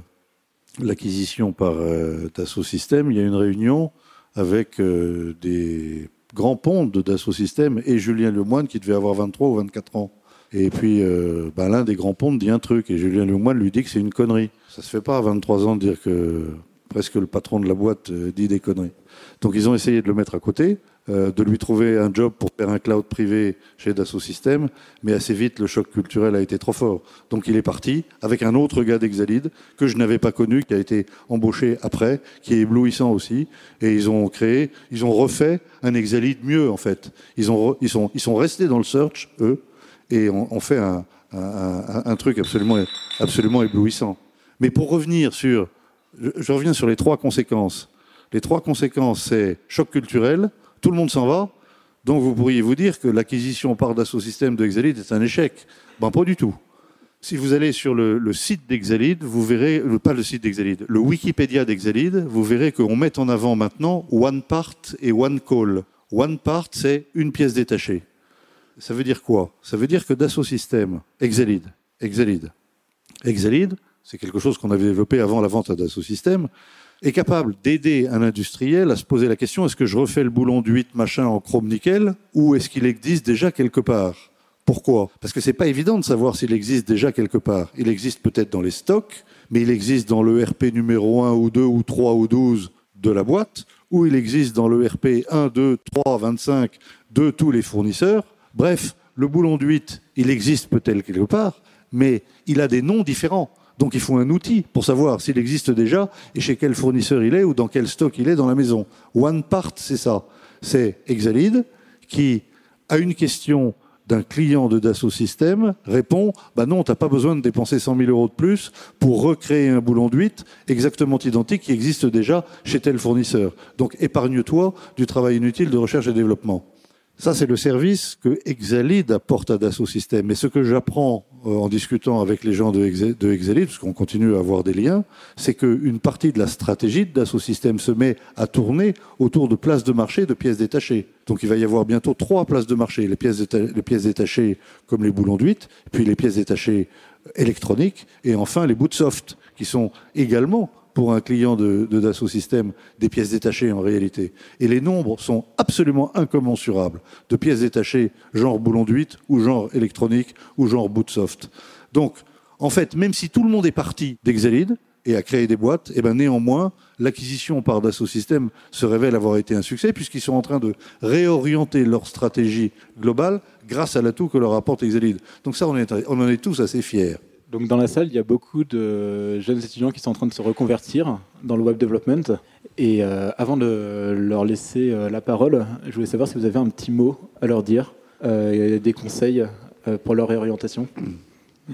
l'acquisition par euh, Dassault Systèmes, il y a une réunion avec des grands ponts de Dassault Systèmes et Julien Lemoine qui devait avoir 23 ou 24 ans. Et puis, euh, ben, l'un des grands ponts dit un truc, et Julien Lemoine lui dit que c'est une connerie. Ça se fait pas à 23 ans de dire que presque le patron de la boîte euh, dit des conneries. Donc, ils ont essayé de le mettre à côté, euh, de lui trouver un job pour faire un cloud privé chez Dassault Systèmes, mais assez vite, le choc culturel a été trop fort. Donc, il est parti avec un autre gars d'Exalid que je n'avais pas connu, qui a été embauché après, qui est éblouissant aussi, et ils ont créé, ils ont refait un Exalid mieux, en fait. Ils, sont, ils sont restés dans le search, eux, et on, fait un, truc absolument, éblouissant. Mais pour revenir sur, je, reviens sur les trois conséquences. Les trois conséquences, c'est choc culturel, tout le monde s'en va, donc vous pourriez vous dire que l'acquisition par Dassault Systèmes de Exalid est un échec. Ben pas du tout. Si vous allez sur le, le site d'Exalid, vous verrez, pas le site d'Exalid, le Wikipédia d'Exalid, vous verrez qu'on met en avant maintenant one part et one call. One part, c'est une pièce détachée. Ça veut dire quoi? Ça veut dire que Dassault Systèmes, Exalid, Exalid, Exalid, c'est quelque chose qu'on avait développé avant la vente à Dassault Systèmes, est capable d'aider un industriel à se poser la question est-ce que je refais le boulon du 8 machin en chrome nickel ou est-ce qu'il existe déjà quelque part? Pourquoi? Parce que c'est pas évident de savoir s'il existe déjà quelque part. Il existe peut-être dans les stocks, mais il existe dans le RP numéro 1 ou 2 ou 3 ou 12 de la boîte, ou il existe dans le RP 1, 2, 3, 25 de tous les fournisseurs. Bref, le boulon d'huître, il existe peut-être quelque part, mais il a des noms différents. Donc il faut un outil pour savoir s'il existe déjà et chez quel fournisseur il est ou dans quel stock il est dans la maison. One part, c'est ça. C'est Exalid qui a une question d'un client de Dassault Systèmes répond bah non, tu n'as pas besoin de dépenser 100 000 euros de plus pour recréer un boulon d'huître exactement identique qui existe déjà chez tel fournisseur. Donc épargne-toi du travail inutile de recherche et développement. Ça, c'est le service que Exalid apporte à Dassault Systèmes. Mais ce que j'apprends euh, en discutant avec les gens de, Exalid, parce qu'on continue à avoir des liens, c'est qu'une partie de la stratégie de Dassault Systèmes se met à tourner autour de places de marché de pièces détachées. Donc il va y avoir bientôt trois places de marché. Les pièces, les pièces détachées comme les boulons d'huître, puis les pièces détachées électroniques, et enfin les bouts de soft, qui sont également pour un client de, de Dassault Systèmes des pièces détachées en réalité. Et les nombres sont absolument incommensurables de pièces détachées genre boulon d'huître ou genre électronique ou genre boot soft. Donc, en fait, même si tout le monde est parti d'Exalid et a créé des boîtes, et ben néanmoins, l'acquisition par Dassault Systèmes se révèle avoir été un succès puisqu'ils sont en train de réorienter leur stratégie globale grâce à l'atout que leur apporte Exalid. Donc ça, on en est tous assez fiers. Donc dans la salle, il y a beaucoup de jeunes étudiants qui sont en train de se reconvertir dans le web development. Et euh, avant de leur laisser euh, la parole, je voulais savoir si vous avez un petit mot à leur dire, euh, des conseils pour leur réorientation.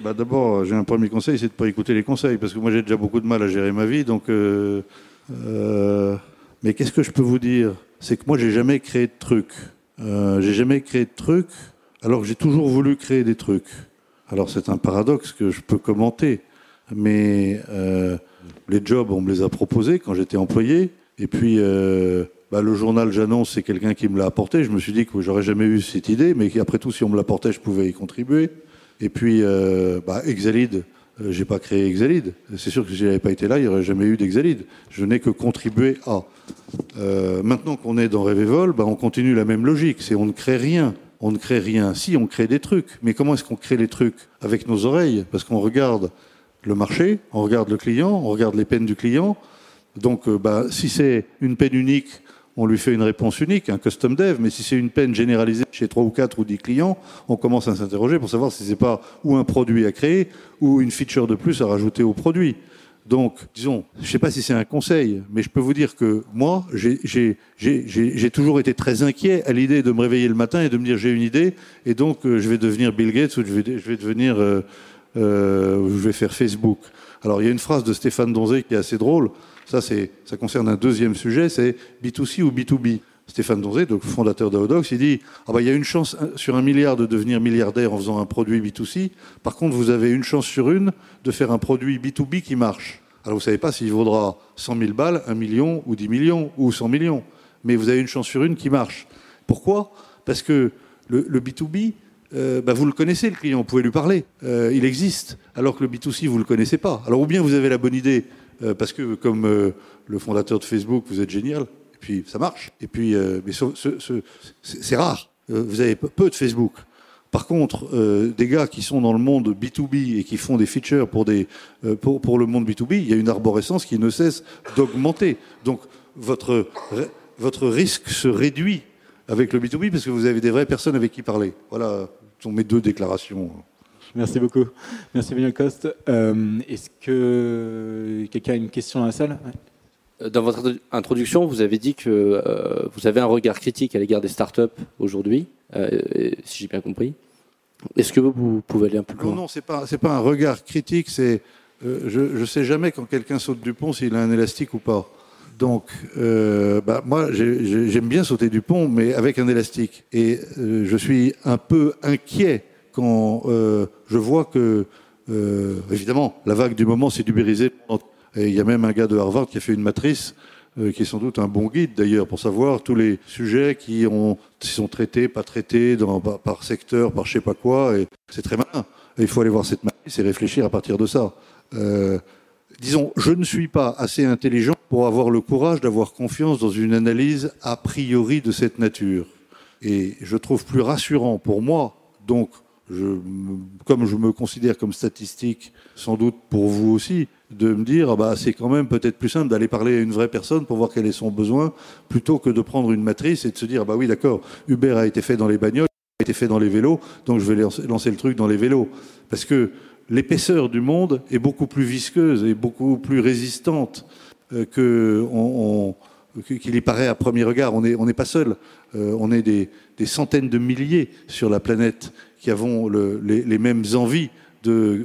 Bah D'abord, j'ai un premier conseil, c'est de ne pas écouter les conseils, parce que moi j'ai déjà beaucoup de mal à gérer ma vie. Donc, mais qu'est-ce que je peux vous dire? C'est que moi j'ai jamais créé de trucs. j'ai jamais créé de trucs, alors que j'ai toujours voulu créer des trucs. Alors c'est un paradoxe que je peux commenter, mais euh, les jobs, on me les a proposés quand j'étais employé, et puis euh, bah, le journal J'annonce, c'est quelqu'un qui me l'a apporté. Je me suis dit que j'aurais jamais eu cette idée, mais qu'après tout, si on me l'apportait, je pouvais y contribuer. Et puis, euh, bah, Exalid, euh, j'ai pas créé Exalid. C'est sûr que si j'avais pas été là, il n'y aurait jamais eu d'Exalid. Je n'ai que contribué à. Maintenant qu'on est dans Rêvevol, bah, on continue la même logique. C'est on ne crée rien on ne crée rien. Si, on crée des trucs. Mais comment est-ce qu'on crée les trucs? Avec nos oreilles. Parce qu'on regarde le marché, on regarde le client, on regarde les peines du client. Donc, euh, bah, si c'est une peine unique, on lui fait une réponse unique, un custom dev. Mais si c'est une peine généralisée chez trois ou quatre ou dix clients, on commence à s'interroger pour savoir si c'est pas ou un produit à créer ou une feature de plus à rajouter au produit. Donc, disons, je ne sais pas si c'est un conseil, mais je peux vous dire que moi, j'ai toujours été très inquiet à l'idée de me réveiller le matin et de me dire j'ai une idée, et donc euh, je vais devenir Bill Gates ou je vais, devenir, euh, euh, je vais faire Facebook. Alors, il y a une phrase de Stéphane Donzé qui est assez drôle. Ça, ça concerne un deuxième sujet, c'est B2C ou B2B. Stéphane Donzé, donc fondateur d'Aodox, il dit ah bah, il y a une chance sur un milliard de devenir milliardaire en faisant un produit B2C. Par contre, vous avez une chance sur une de faire un produit B2B qui marche. Alors vous ne savez pas s'il vaudra 100 000 balles, 1 million ou 10 millions ou 100 millions. Mais vous avez une chance sur une qui marche. Pourquoi? Parce que le, B2B, euh, bah, vous le connaissez, le client, vous pouvez lui parler. Euh, il existe. Alors que le B2C, vous ne le connaissez pas. Alors ou bien vous avez la bonne idée, euh, parce que comme le fondateur de Facebook, vous êtes génial, puis ça marche. Et puis, euh, mais c'est rare. Euh, vous avez peu de Facebook. Par contre, euh, des gars qui sont dans le monde B2B et qui font des features pour, des, pour, pour, le monde B2B, il y a une arborescence qui ne cesse d'augmenter. Donc, votre, votre risque se réduit avec le B2B parce que vous avez des vraies personnes avec qui parler. Voilà, sont mes deux déclarations. Merci beaucoup. Merci, Emmanuel Coste. Est-ce que quelqu'un a une question à la salle? Dans votre introduction, vous avez dit que euh, vous avez un regard critique à l'égard des startups aujourd'hui, euh, si j'ai bien compris. Est-ce que vous pouvez aller un peu plus loin? Non, non, c'est pas c'est pas un regard critique. C'est euh, je ne sais jamais quand quelqu'un saute du pont s'il a un élastique ou pas. Donc, bah, moi, j'aime bien sauter du pont, mais avec un élastique. Et je suis un peu inquiet quand je vois que, évidemment, la vague du moment s'est ubérisée et il y a même un gars de Harvard qui a fait une matrice, euh, qui est sans doute un bon guide d'ailleurs, pour savoir tous les sujets qui, ont, sont traités, pas traités, par, secteur, par je sais pas quoi. C'est très malin. il faut aller voir cette matrice et réfléchir à partir de ça. Euh, disons, je ne suis pas assez intelligent pour avoir le courage d'avoir confiance dans une analyse a priori de cette nature. Et je trouve plus rassurant pour moi, donc, comme je me considère comme statistique, sans doute pour vous aussi, de me dire, ah bah, c'est quand même peut-être plus simple d'aller parler à une vraie personne pour voir quel est son besoin, plutôt que de prendre une matrice et de se dire, ah bah oui, d'accord, Uber a été fait dans les bagnoles, a été fait dans les vélos, donc je vais lancer le truc dans les vélos. Parce que l'épaisseur du monde est beaucoup plus visqueuse et beaucoup plus résistante euh, que qu'il y paraît à premier regard. On n'est pas seul. Euh, on est des, centaines de milliers sur la planète qui avons les mêmes envies euh,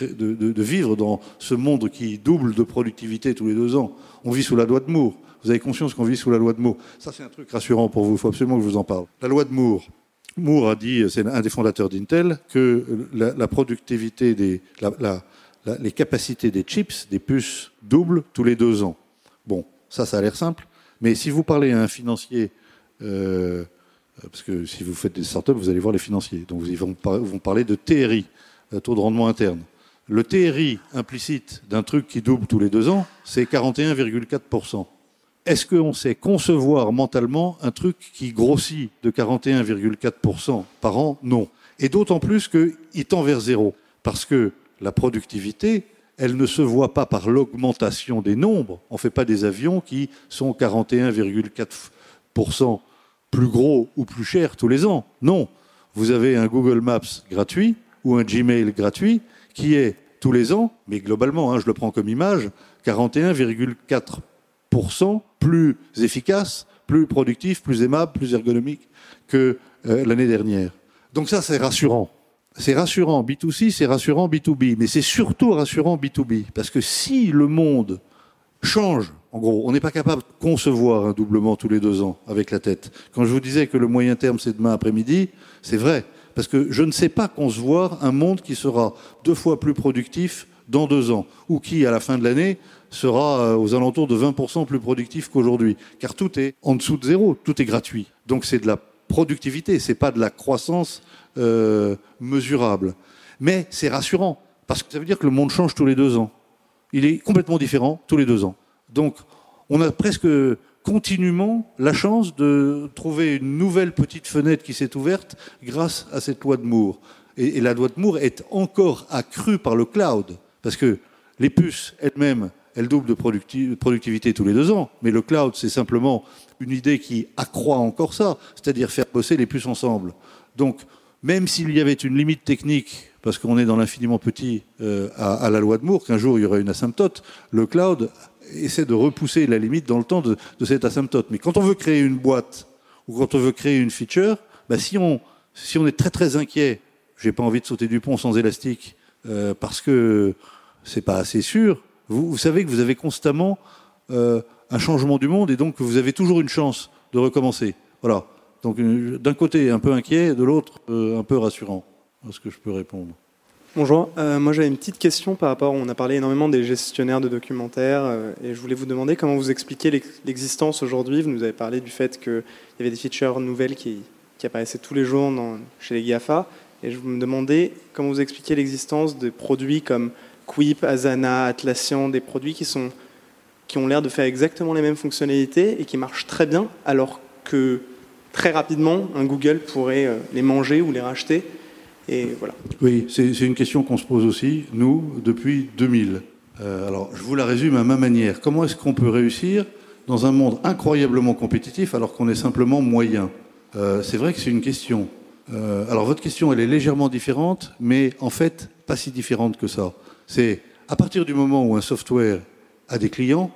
de, vivre dans ce monde qui double de productivité tous les deux ans. On vit sous la loi de Moore. Vous avez conscience qu'on vit sous la loi de Moore. Ça, c'est un truc rassurant pour vous. Il faut absolument que je vous en parle. La loi de Moore. Moore a dit, c'est un des fondateurs d'Intel, que la, productivité des, les capacités des chips, des puces, doublent tous les deux ans. Bon, ça, ça a l'air simple. Mais si vous parlez à un financier, euh, parce que si vous faites des startups, vous allez voir les financiers. Donc, ils vont, vont parler de TRI, taux de rendement interne. Le TRI implicite d'un truc qui double tous les deux ans, c'est 41,4%. Est-ce qu'on sait concevoir mentalement un truc qui grossit de 41,4% par an? Non. Et d'autant plus qu'il tend vers zéro. Parce que la productivité, elle ne se voit pas par l'augmentation des nombres. On ne fait pas des avions qui sont 41,4% plus gros ou plus chers tous les ans. Non. Vous avez un Google Maps gratuit ou un Gmail gratuit qui est tous les ans, mais globalement, hein, je le prends comme image, 41,4% plus efficace, plus productif, plus aimable, plus ergonomique que euh, l'année dernière. Donc ça, c'est rassurant. C'est rassurant B2C, c'est rassurant B2B, mais c'est surtout rassurant B2B, parce que si le monde change, en gros, on n'est pas capable de concevoir un doublement tous les deux ans avec la tête. Quand je vous disais que le moyen terme, c'est demain après-midi, c'est vrai. Parce que je ne sais pas concevoir un monde qui sera deux fois plus productif dans deux ans, ou qui, à la fin de l'année, sera euh, aux alentours de 20% plus productif qu'aujourd'hui. Car tout est en dessous de zéro, tout est gratuit. Donc c'est de la productivité, c'est pas de la croissance euh, mesurable. Mais c'est rassurant, parce que ça veut dire que le monde change tous les deux ans. Il est complètement différent tous les deux ans. Donc on a presque continuellement la chance de trouver une nouvelle petite fenêtre qui s'est ouverte grâce à cette loi de Moore. Et, la loi de Moore est encore accrue par le cloud, parce que les puces elles-mêmes, elles doublent de productivité tous les deux ans, mais le cloud, c'est simplement une idée qui accroît encore ça, c'est-à-dire faire bosser les puces ensemble. Donc, même s'il y avait une limite technique parce qu'on est dans l'infiniment petit euh, à, la loi de Moore, qu'un jour il y aura une asymptote. Le cloud essaie de repousser la limite dans le temps de, cette asymptote. Mais quand on veut créer une boîte ou quand on veut créer une feature, bah, si, on, si on est très très inquiet, j'ai pas envie de sauter du pont sans élastique euh, parce que c'est pas assez sûr. Vous, savez que vous avez constamment euh, un changement du monde et donc vous avez toujours une chance de recommencer. Voilà. Donc d'un côté un peu inquiet, de l'autre un peu rassurant. Est-ce que je peux répondre Bonjour, euh, moi j'avais une petite question par rapport, on a parlé énormément des gestionnaires de documentaires euh, et je voulais vous demander comment vous expliquez l'existence aujourd'hui. Vous nous avez parlé du fait qu'il y avait des features nouvelles qui, apparaissaient tous les jours chez les GAFA et je me demandais comment vous expliquez l'existence de produits comme Quip, Asana, Atlassian, des produits qui, sont, qui ont l'air de faire exactement les mêmes fonctionnalités et qui marchent très bien alors que très rapidement un Google pourrait euh, les manger ou les racheter Oui, c'est une question qu'on se pose aussi, nous, depuis 2000. Euh, alors, je vous la résume à ma manière. Comment est-ce qu'on peut réussir dans un monde incroyablement compétitif alors qu'on est simplement moyen? Euh, C'est vrai que c'est une question. Euh, alors, votre question, elle est légèrement différente, mais en fait, pas si différente que ça. C'est à partir du moment où un software a des clients,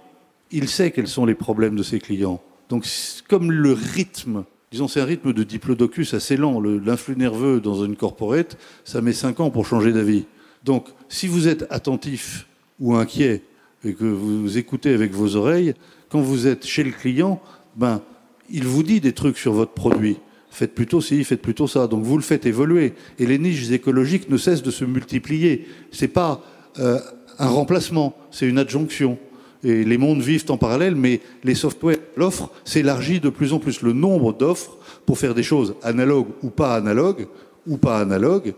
il sait quels sont les problèmes de ses clients. Donc, comme le rythme Disons, c'est un rythme de diplodocus assez lent. L'influx nerveux dans une corporate, ça met 5 ans pour changer d'avis. Donc, si vous êtes attentif ou inquiet et que vous écoutez avec vos oreilles, quand vous êtes chez le client, ben, il vous dit des trucs sur votre produit. Faites plutôt ci, faites plutôt ça. Donc vous le faites évoluer. Et les niches écologiques ne cessent de se multiplier. C'est pas euh, un remplacement, c'est une adjonction et les mondes vivent en parallèle, mais les softwares, l'offre s'élargit de plus en plus. Le nombre d'offres pour faire des choses analogues ou pas analogues, ou pas analogues,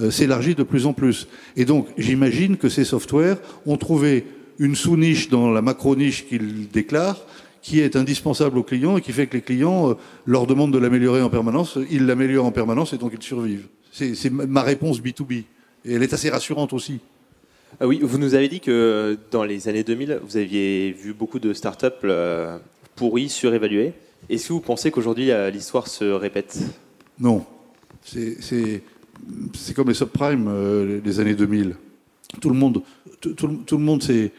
euh, s'élargit de plus en plus. Et donc, j'imagine que ces softwares ont trouvé une sous-niche dans la macro-niche qu'ils déclarent, qui est indispensable aux clients et qui fait que les clients euh, leur demandent de l'améliorer en permanence. Ils l'améliorent en permanence et donc ils survivent. C'est ma réponse B2B. Et elle est assez rassurante aussi. Ah oui, vous nous avez dit que dans les années 2000, vous aviez vu beaucoup de startups euh, pourries, surévaluées. Est-ce que vous pensez qu'aujourd'hui, euh, l'histoire se répète? Non. C'est comme les subprimes euh, des années 2000. Tout le monde, tout, le monde s'est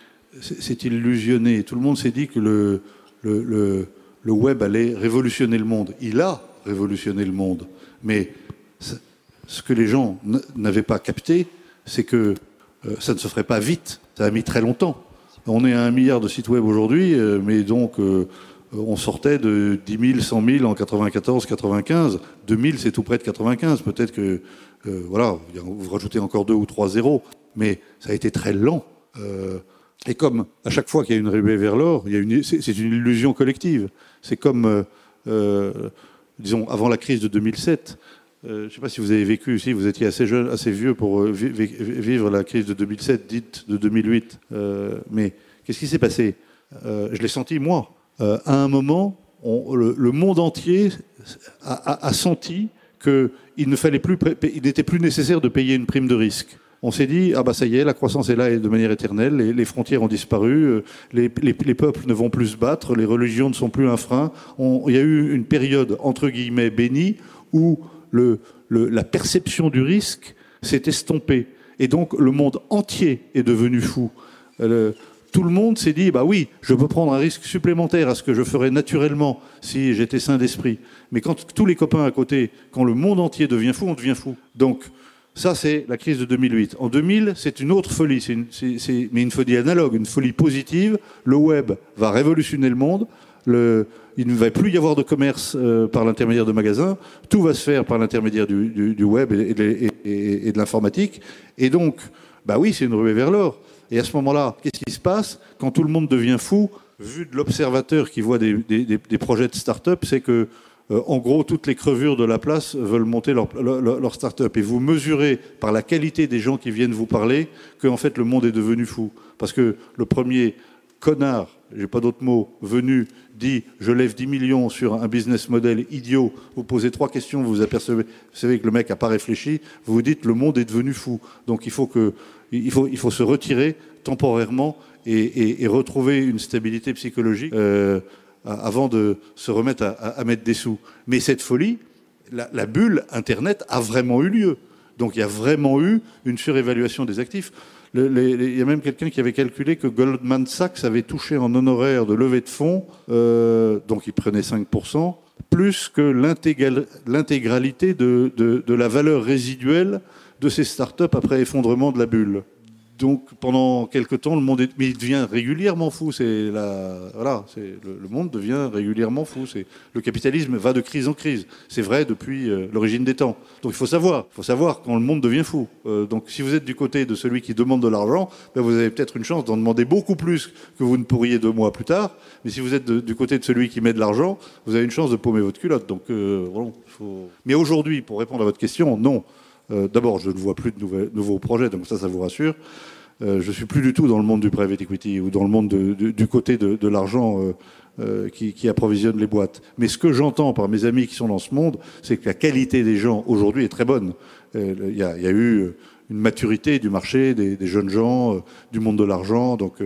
illusionné. Tout le monde s'est dit que le, web allait révolutionner le monde. Il a révolutionné le monde. Mais ce que les gens n'avaient pas capté, c'est que euh, ça ne se ferait pas vite. Ça a mis très longtemps. On est à un milliard de sites web aujourd'hui, euh, mais donc euh, on sortait de 10 000, 100 000 en 94, 95. 2000, c'est tout près de 95. Peut-être que, voilà, vous rajoutez encore deux ou trois zéros, mais ça a été très lent. et comme à chaque fois qu'il y a une rébellion vers l'or, c'est une illusion collective. C'est comme, disons, avant la crise de 2007. Euh, je ne sais pas si vous avez vécu ici, vous étiez assez vieux pour euh, vivre la crise de 2007, dite de 2008. Euh, mais qu'est-ce qui s'est passé? Je l'ai senti moi. à un moment, le, monde entier a, senti qu'il ne plus, n'était plus nécessaire de payer une prime de risque. On s'est dit, ah bah ça y est, la croissance est là de manière éternelle, les, frontières ont disparu, les, peuples ne vont plus se battre, les religions ne sont plus un frein. il y a eu une période, entre guillemets, bénie, où la perception du risque s'est estompée. Et donc le monde entier est devenu fou. Euh, tout le monde s'est dit, bah oui, je peux prendre un risque supplémentaire à ce que je ferais naturellement si j'étais sain d'esprit. Mais quand tous les copains à côté, quand le monde entier devient fou, on devient fou. Donc ça, c'est la crise de 2008. En 2000, c'est une autre folie, mais une folie analogue, une folie positive. Le web va révolutionner le monde. Il ne va plus y avoir de commerce euh, par l'intermédiaire de magasins, tout va se faire par l'intermédiaire du, web et, de l'informatique. Et donc, bah oui, c'est une ruée vers l'or. Et à ce moment-là, qu'est-ce qui se passe? Quand tout le monde devient fou Vu de l'observateur qui voit des, projets de start-up, c'est que, euh, en gros, toutes les crevures de la place veulent monter leur, leur, start-up. Et vous mesurez par la qualité des gens qui viennent vous parler que, en fait, le monde est devenu fou. Parce que le premier connard, j'ai pas d'autre mot, venu dit je lève 10 millions sur un business model idiot, vous posez trois questions, vous apercevez vous savez que le mec n'a pas réfléchi, vous vous dites le monde est devenu fou. Donc il faut, que, il faut, il faut se retirer temporairement et, retrouver une stabilité psychologique euh, avant de se remettre à, mettre des sous. Mais cette folie, la, bulle Internet a vraiment eu lieu. Donc il y a vraiment eu une surévaluation des actifs. Il y a même quelqu'un qui avait calculé que Goldman Sachs avait touché en honoraire de levée de fonds, euh, donc il prenait 5%, plus que l'intégralité de, de, la valeur résiduelle de ces startups après effondrement de la bulle donc pendant quelque temps, le monde devient régulièrement fou. C'est la, voilà, c'est le, monde devient régulièrement fou. C'est le capitalisme va de crise en crise. C'est vrai depuis euh, l'origine des temps. Donc il faut savoir, faut savoir quand le monde devient fou. Euh, donc si vous êtes du côté de celui qui demande de l'argent, ben, vous avez peut-être une chance d'en demander beaucoup plus que vous ne pourriez deux mois plus tard. Mais si vous êtes du côté de celui qui met de l'argent, vous avez une chance de paumer votre culotte. Donc euh, voilà, faut... Mais aujourd'hui, pour répondre à votre question, non. Euh, d'abord, je ne vois plus de nouveaux projets, donc ça, ça vous rassure. Euh, je suis plus du tout dans le monde du private equity ou dans le monde du côté de, l'argent euh, qui, approvisionne les boîtes. Mais ce que j'entends par mes amis qui sont dans ce monde, c'est que la qualité des gens aujourd'hui est très bonne. Il y, a, eu une maturité du marché, des, jeunes gens, du monde de l'argent, donc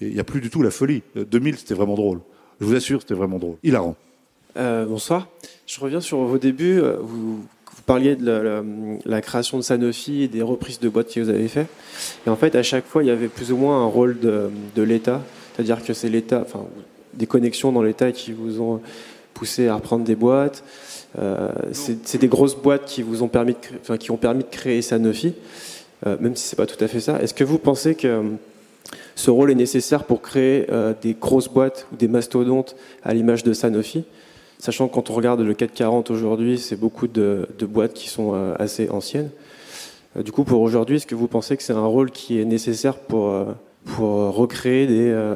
il n'y a plus du tout la folie. 2000, c'était vraiment drôle. Je vous assure, c'était vraiment drôle. Hilarant. bonsoir. Je reviens sur vos débuts. Parliez de la, création de Sanofi et des reprises de boîtes que vous avez fait. Et en fait, à chaque fois, il y avait plus ou moins un rôle de, l'État. C'est-à-dire que c'est l'État, enfin, des connexions dans l'État qui vous ont poussé à reprendre des boîtes. Euh, c'est des grosses boîtes qui vous ont permis de, enfin, qui ont permis de créer Sanofi, euh, même si c'est pas tout à fait ça. Est-ce que vous pensez que euh, ce rôle est nécessaire pour créer des grosses boîtes ou des mastodontes à l'image de Sanofi? Sachant que quand on regarde le 440 aujourd'hui, c'est beaucoup de, boîtes qui sont euh, assez anciennes. Euh, du coup, pour aujourd'hui, est-ce que vous pensez que c'est un rôle qui est nécessaire pour, euh, pour recréer des,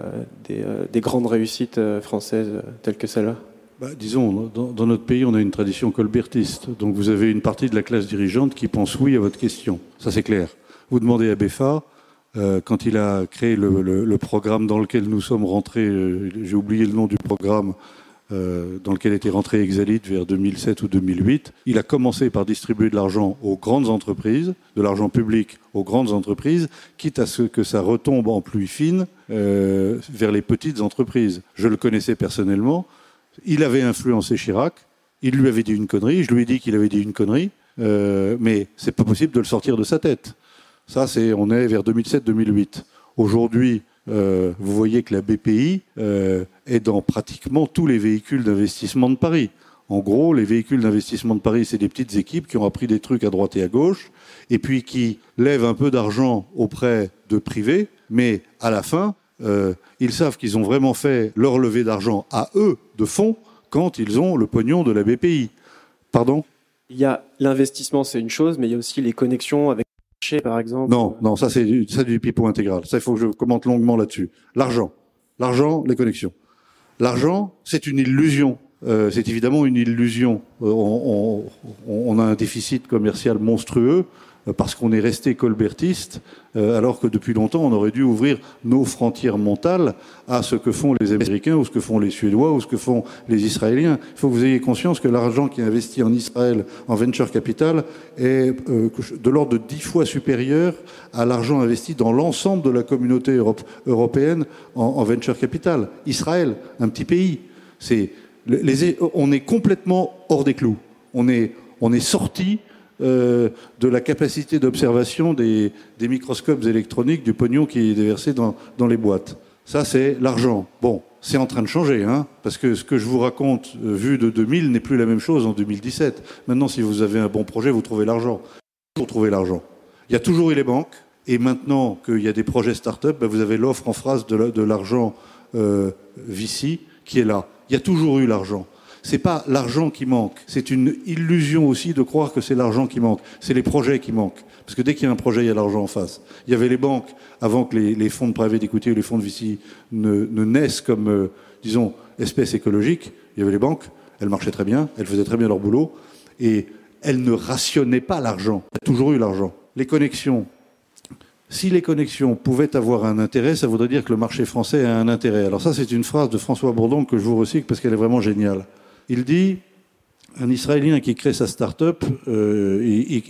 des, grandes réussites françaises telles que celle-là? Bah, disons, dans, notre pays, on a une tradition colbertiste. Donc vous avez une partie de la classe dirigeante qui pense oui à votre question. Ça, c'est clair. Vous demandez à BEFA, quand il a créé le, programme dans lequel nous sommes rentrés, j'ai oublié le nom du programme, euh, dans lequel était rentré Exalit vers 2007 ou 2008. Il a commencé par distribuer de l'argent aux grandes entreprises, de l'argent public aux grandes entreprises, quitte à ce que ça retombe en pluie fine euh, vers les petites entreprises. Je le connaissais personnellement. Il avait influencé Chirac. Il lui avait dit une connerie. Je lui ai dit qu'il avait dit une connerie. Euh, mais c'est pas possible de le sortir de sa tête. Ça, c'est, on est vers 2007-2008. Aujourd'hui, euh, vous voyez que la BPI euh, est dans pratiquement tous les véhicules d'investissement de Paris. En gros, les véhicules d'investissement de Paris, c'est des petites équipes qui ont appris des trucs à droite et à gauche, et puis qui lèvent un peu d'argent auprès de privés, mais à la fin, euh, ils savent qu'ils ont vraiment fait leur levée d'argent à eux de fonds quand ils ont le pognon de la BPI. Pardon? Il y a l'investissement, c'est une chose, mais il y a aussi les connexions avec Non, non, ça c'est du, ça, du pipeau intégral. Ça, il faut que je commente longuement là-dessus. L'argent. L'argent, les connexions. L'argent, c'est une illusion. Euh, c'est évidemment une illusion. Euh, on, a un déficit commercial monstrueux. Parce qu'on est resté colbertiste, euh, alors que depuis longtemps, on aurait dû ouvrir nos frontières mentales à ce que font les Américains, ou ce que font les Suédois, ou ce que font les Israéliens. Il faut que vous ayez conscience que l'argent qui est investi en Israël en venture capital est euh, de l'ordre de dix fois supérieur à l'argent investi dans l'ensemble de la communauté européenne en, venture capital. Israël, un petit pays, c'est les, on est complètement hors des clous. On est, on est sorti euh, de la capacité d'observation des, microscopes électroniques du pognon qui est déversé dans, les boîtes. Ça, c'est l'argent. Bon, c'est en train de changer, hein, parce que ce que je vous raconte, euh, vu de 2000, n'est plus la même chose en 2017. Maintenant, si vous avez un bon projet, vous trouvez l'argent. Vous trouvez l'argent. Il y a toujours eu les banques, et maintenant qu'il y a des projets start-up, ben, vous avez l'offre en phrase de l'argent euh, VC qui est là. Il y a toujours eu l'argent c'est pas l'argent qui manque. C'est une illusion aussi de croire que c'est l'argent qui manque. C'est les projets qui manquent. Parce que dès qu'il y a un projet, il y a l'argent en face. Il y avait les banques avant que les, fonds de private equity ou les fonds de VC ne, naissent comme, euh, disons, espèce écologique. Il y avait les banques. Elles marchaient très bien. Elles faisaient très bien leur boulot. Et elles ne rationnaient pas l'argent. Y a toujours eu l'argent. Les connexions. Si les connexions pouvaient avoir un intérêt, ça voudrait dire que le marché français a un intérêt. Alors ça, c'est une phrase de François Bourdon que je vous recycle parce qu'elle est vraiment géniale. Il dit un Israélien qui crée sa start-up, euh,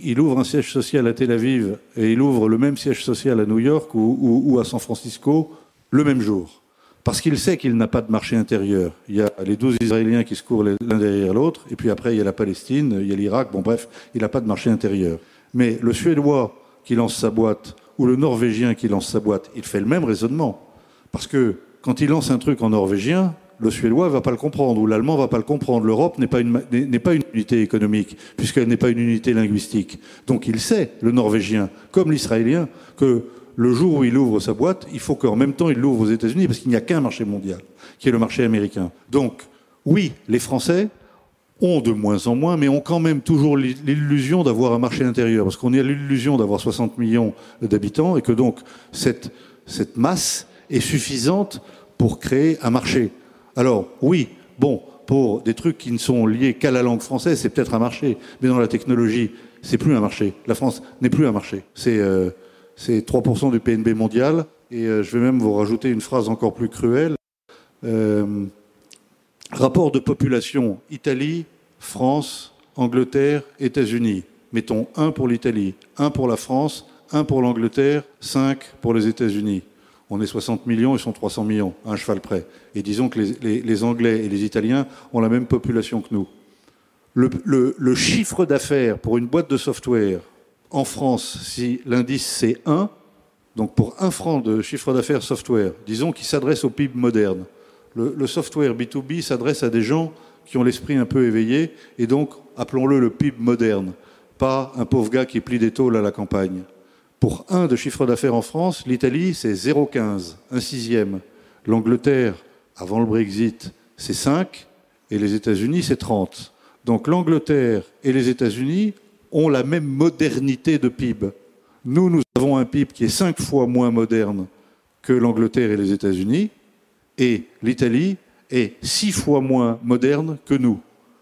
il, ouvre un siège social à Tel Aviv et il ouvre le même siège social à New York ou, à San Francisco le même jour. Parce qu'il sait qu'il n'a pas de marché intérieur. Il y a les 12 Israéliens qui se courent l'un derrière l'autre, et puis après il y a la Palestine, il y a l'Irak, bon bref, il n'a pas de marché intérieur. Mais le Suédois qui lance sa boîte ou le Norvégien qui lance sa boîte, il fait le même raisonnement. Parce que quand il lance un truc en norvégien, le Suédois ne va pas le comprendre ou l'Allemand ne va pas le comprendre. L'Europe n'est pas, une, unité économique puisqu'elle n'est pas une unité linguistique. Donc il sait, le Norvégien, comme l'Israélien, que le jour où il ouvre sa boîte, il faut qu'en même temps il l'ouvre aux États-Unis parce qu'il n'y a qu'un marché mondial, qui est le marché américain. Donc oui, les Français ont de moins en moins, mais ont quand même toujours l'illusion d'avoir un marché intérieur, parce qu'on a l'illusion d'avoir 60 millions d'habitants, et que donc cette masse est suffisante pour créer un marché. Alors oui, bon, pour des trucs qui ne sont liés qu'à la langue française, c'est peut-être un marché, mais dans la technologie, c'est plus un marché. La France n'est plus un marché. C'est euh, 3% du PNB mondial, et euh, je vais même vous rajouter une phrase encore plus cruelle. Euh, Rapport de population Italie, France, Angleterre, États-Unis. Mettons 1 pour l'Italie, 1 pour la France, 1 pour l'Angleterre, 5 pour les États-Unis. On est 60 millions, ils sont 300 millions, un cheval près. Et disons que les, Anglais et les Italiens ont la même population que nous. Le, chiffre d'affaires pour une boîte de software en France, si l'indice c'est 1, donc pour un franc de chiffre d'affaires software, disons qu'il s'adresse au PIB moderne, le, software B2B s'adresse à des gens qui ont l'esprit un peu éveillé, et donc appelons-le le PIB moderne, pas un pauvre gars qui plie des tôles à la campagne. Pour un de chiffre d'affaires en France, l'Italie, c'est 0,15, un sixième. L'Angleterre, avant le Brexit, c'est 5, et les États-Unis, c'est 30. Donc l'Angleterre et les États-Unis ont la même modernité de PIB. Nous, nous avons un PIB qui est 5 fois moins moderne que l'Angleterre et les États-Unis, et l'Italie est six fois moins moderne que nous.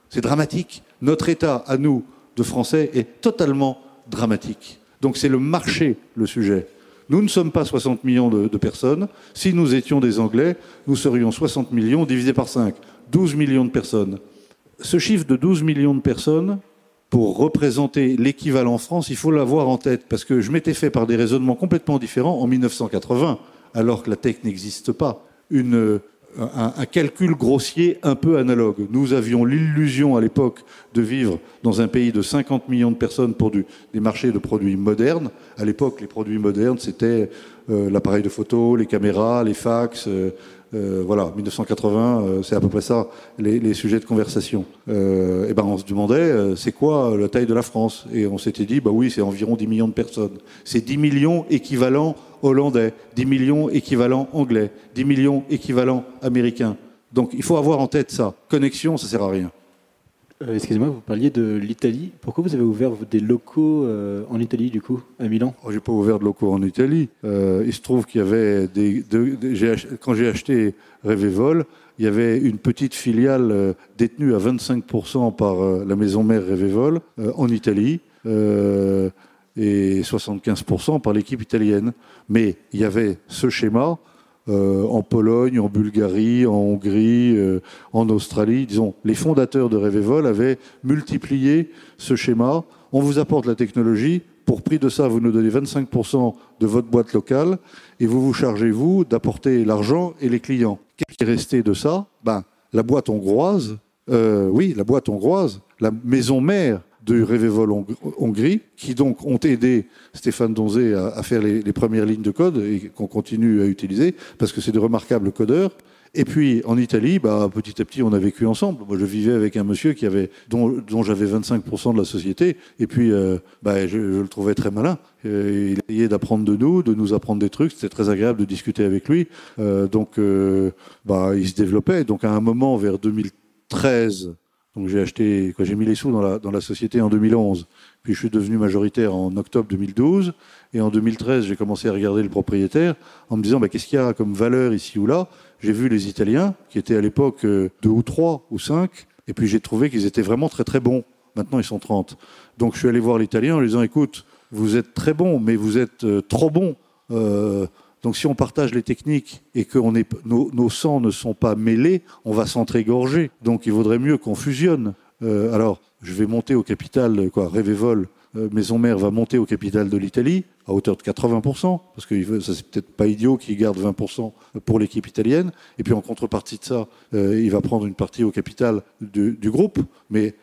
C'est dramatique. Notre État, à nous, de Français, est totalement dramatique. Donc c'est le marché le sujet. Nous ne sommes pas 60 millions de, personnes. Si nous étions des Anglais, nous serions 60 millions divisé par 5. 12 millions de personnes. Ce chiffre de 12 millions de personnes, pour représenter l'équivalent France, il faut l'avoir en tête, parce que je m'étais fait par des raisonnements complètement différents en 1980, alors que la tech n'existe pas un, calcul grossier un peu analogue. Nous avions l'illusion à l'époque de vivre dans un pays de 50 millions de personnes pour des marchés de produits modernes. À l'époque, les produits modernes, c'était euh, l'appareil de photo, les caméras, les fax, euh, euh, voilà, 1980, euh, c'est à peu près ça, les, sujets de conversation. Euh, et ben on se demandait, c'est quoi la taille de la France? Et on s'était dit, bah oui, c'est environ 10 millions de personnes. C'est 10 millions équivalents hollandais, 10 millions équivalents anglais, 10 millions équivalents américains. Donc il faut avoir en tête ça. Connexion, ça sert à rien. Euh, excusez-moi, vous parliez de l'Italie. Pourquoi vous avez ouvert des locaux euh, en Italie, du coup, à Milan? Oh, J'ai pas ouvert de locaux en Italie. Euh, il se trouve qu'il y avait quand j'ai acheté Revevol, il y avait une petite filiale détenue à 25% par la maison mère Revevol en Italie et 75% par l'équipe italienne. Mais il y avait ce schéma euh, en Pologne, en Bulgarie, en Hongrie, euh, en Australie. Disons, les fondateurs de Revevol avaient multiplié ce schéma. On vous apporte la technologie. Pour prix de ça, vous nous donnez 25% de votre boîte locale et vous vous chargez, vous, d'apporter l'argent et les clients. Qu'est-ce qui est resté de ça? Ben, La boîte hongroise, euh, oui, la boîte hongroise, la maison mère de Revevol Hongrie, qui donc ont aidé Stéphane Donzé à, faire les, premières lignes de code et qu'on continue à utiliser, parce que c'est de remarquables codeurs. Et puis en Italie, bah, petit à petit, on a vécu ensemble. Moi, je vivais avec un monsieur qui avait, dont, j'avais 25% de la société, et puis euh, bah, je, le trouvais très malin. Euh, il essayait d'apprendre de nous, de nous apprendre des trucs. C'était très agréable de discuter avec lui. Euh, donc, bah, il se développait. Donc à un moment, vers 2013, donc j'ai acheté, j'ai mis les sous dans la, dans la société en 2011. Puis je suis devenu majoritaire en octobre 2012. Et en 2013, j'ai commencé à regarder le propriétaire en me disant bah, qu'est-ce qu'il y a comme valeur ici ou là? J'ai vu les Italiens, qui étaient à l'époque euh, deux ou trois ou cinq. Et puis j'ai trouvé qu'ils étaient vraiment très très bons. Maintenant, ils sont 30. Donc je suis allé voir l'Italien en lui disant écoute, vous êtes très bons, mais vous êtes euh, trop bons. Euh, donc si on partage les techniques et que nos, sangs ne sont pas mêlés, on va s'entrégorger. Donc il vaudrait mieux qu'on fusionne. Euh, alors, je vais monter au capital, quoi, Revevol, euh, Maison Mère va monter au capital de l'Italie à hauteur de 80%, parce que ça c'est peut-être pas idiot qu'il garde 20% pour l'équipe italienne. Et puis en contrepartie de ça, euh, il va prendre une partie au capital du, du groupe. Mais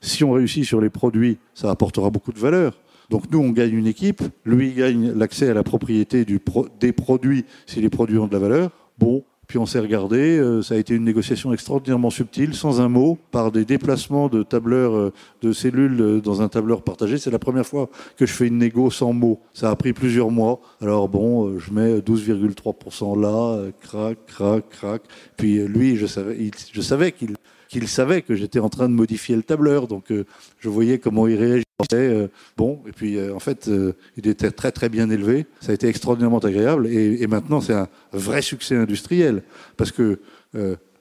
si on réussit sur les produits, ça apportera beaucoup de valeur. Donc nous, on gagne une équipe, lui il gagne l'accès à la propriété des produits si les produits ont de la valeur. Bon, puis on s'est regardé, euh, ça a été une négociation extraordinairement subtile, sans un mot, par des déplacements de tableurs, euh, de cellules euh, dans un tableur partagé. C'est la première fois que je fais une négo sans mots. Ça a pris plusieurs mois. Alors bon, je mets 12,3% là, crac, crac, crac. Puis lui, je savais qu'il qu'il savait que j'étais en train de modifier le tableur, donc euh, je voyais comment il réagissait. euh, bon, et puis euh, en fait, il était très très bien élevé. Ça a été extraordinairement agréable, et, maintenant c'est un vrai succès industriel parce que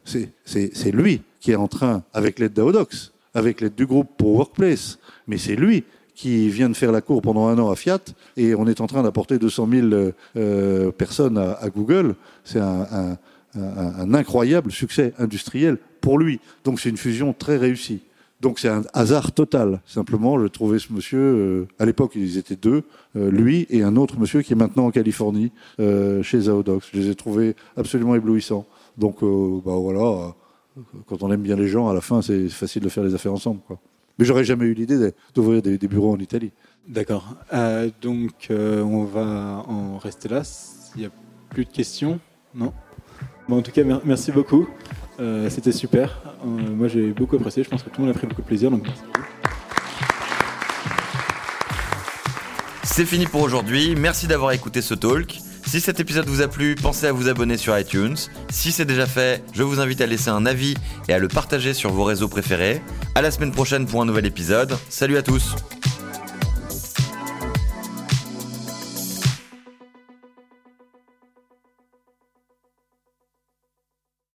c'est lui qui est en train, avec l'aide d'Aodox, avec l'aide du groupe pour Workplace, mais c'est lui qui vient de faire la cour pendant un an à Fiat, et on est en train d'apporter 200 000 euh, euh, personnes à, Google. C'est un- un- incroyable succès industriel pour lui. Donc c'est une fusion très réussie. Donc c'est un hasard total. Simplement, je trouvais ce monsieur, euh, à l'époque ils étaient deux, euh, lui et un autre monsieur qui est maintenant en Californie, euh, chez Zaodox. Je les ai trouvés absolument éblouissants. Donc bah voilà, quand on aime bien les gens, à la fin c'est facile de faire les affaires ensemble. Quoi. Mais j'aurais jamais eu l'idée d'ouvrir des, des bureaux en Italie. D'accord. Donc, on va en rester là. S'il n'y a plus de questions, non? En tout cas, mer- merci beaucoup. Euh, C'était super. Euh, moi, j'ai beaucoup apprécié. Je pense que tout le monde a pris beaucoup de plaisir. Donc, merci. C'est fini pour aujourd'hui, merci d'avoir écouté ce talk. Si cet épisode vous a plu, pensez à vous abonner sur iTunes. Si c'est déjà fait, je vous invite à laisser un avis et à le partager sur vos réseaux préférés. À la semaine prochaine pour un nouvel épisode. Salut à tous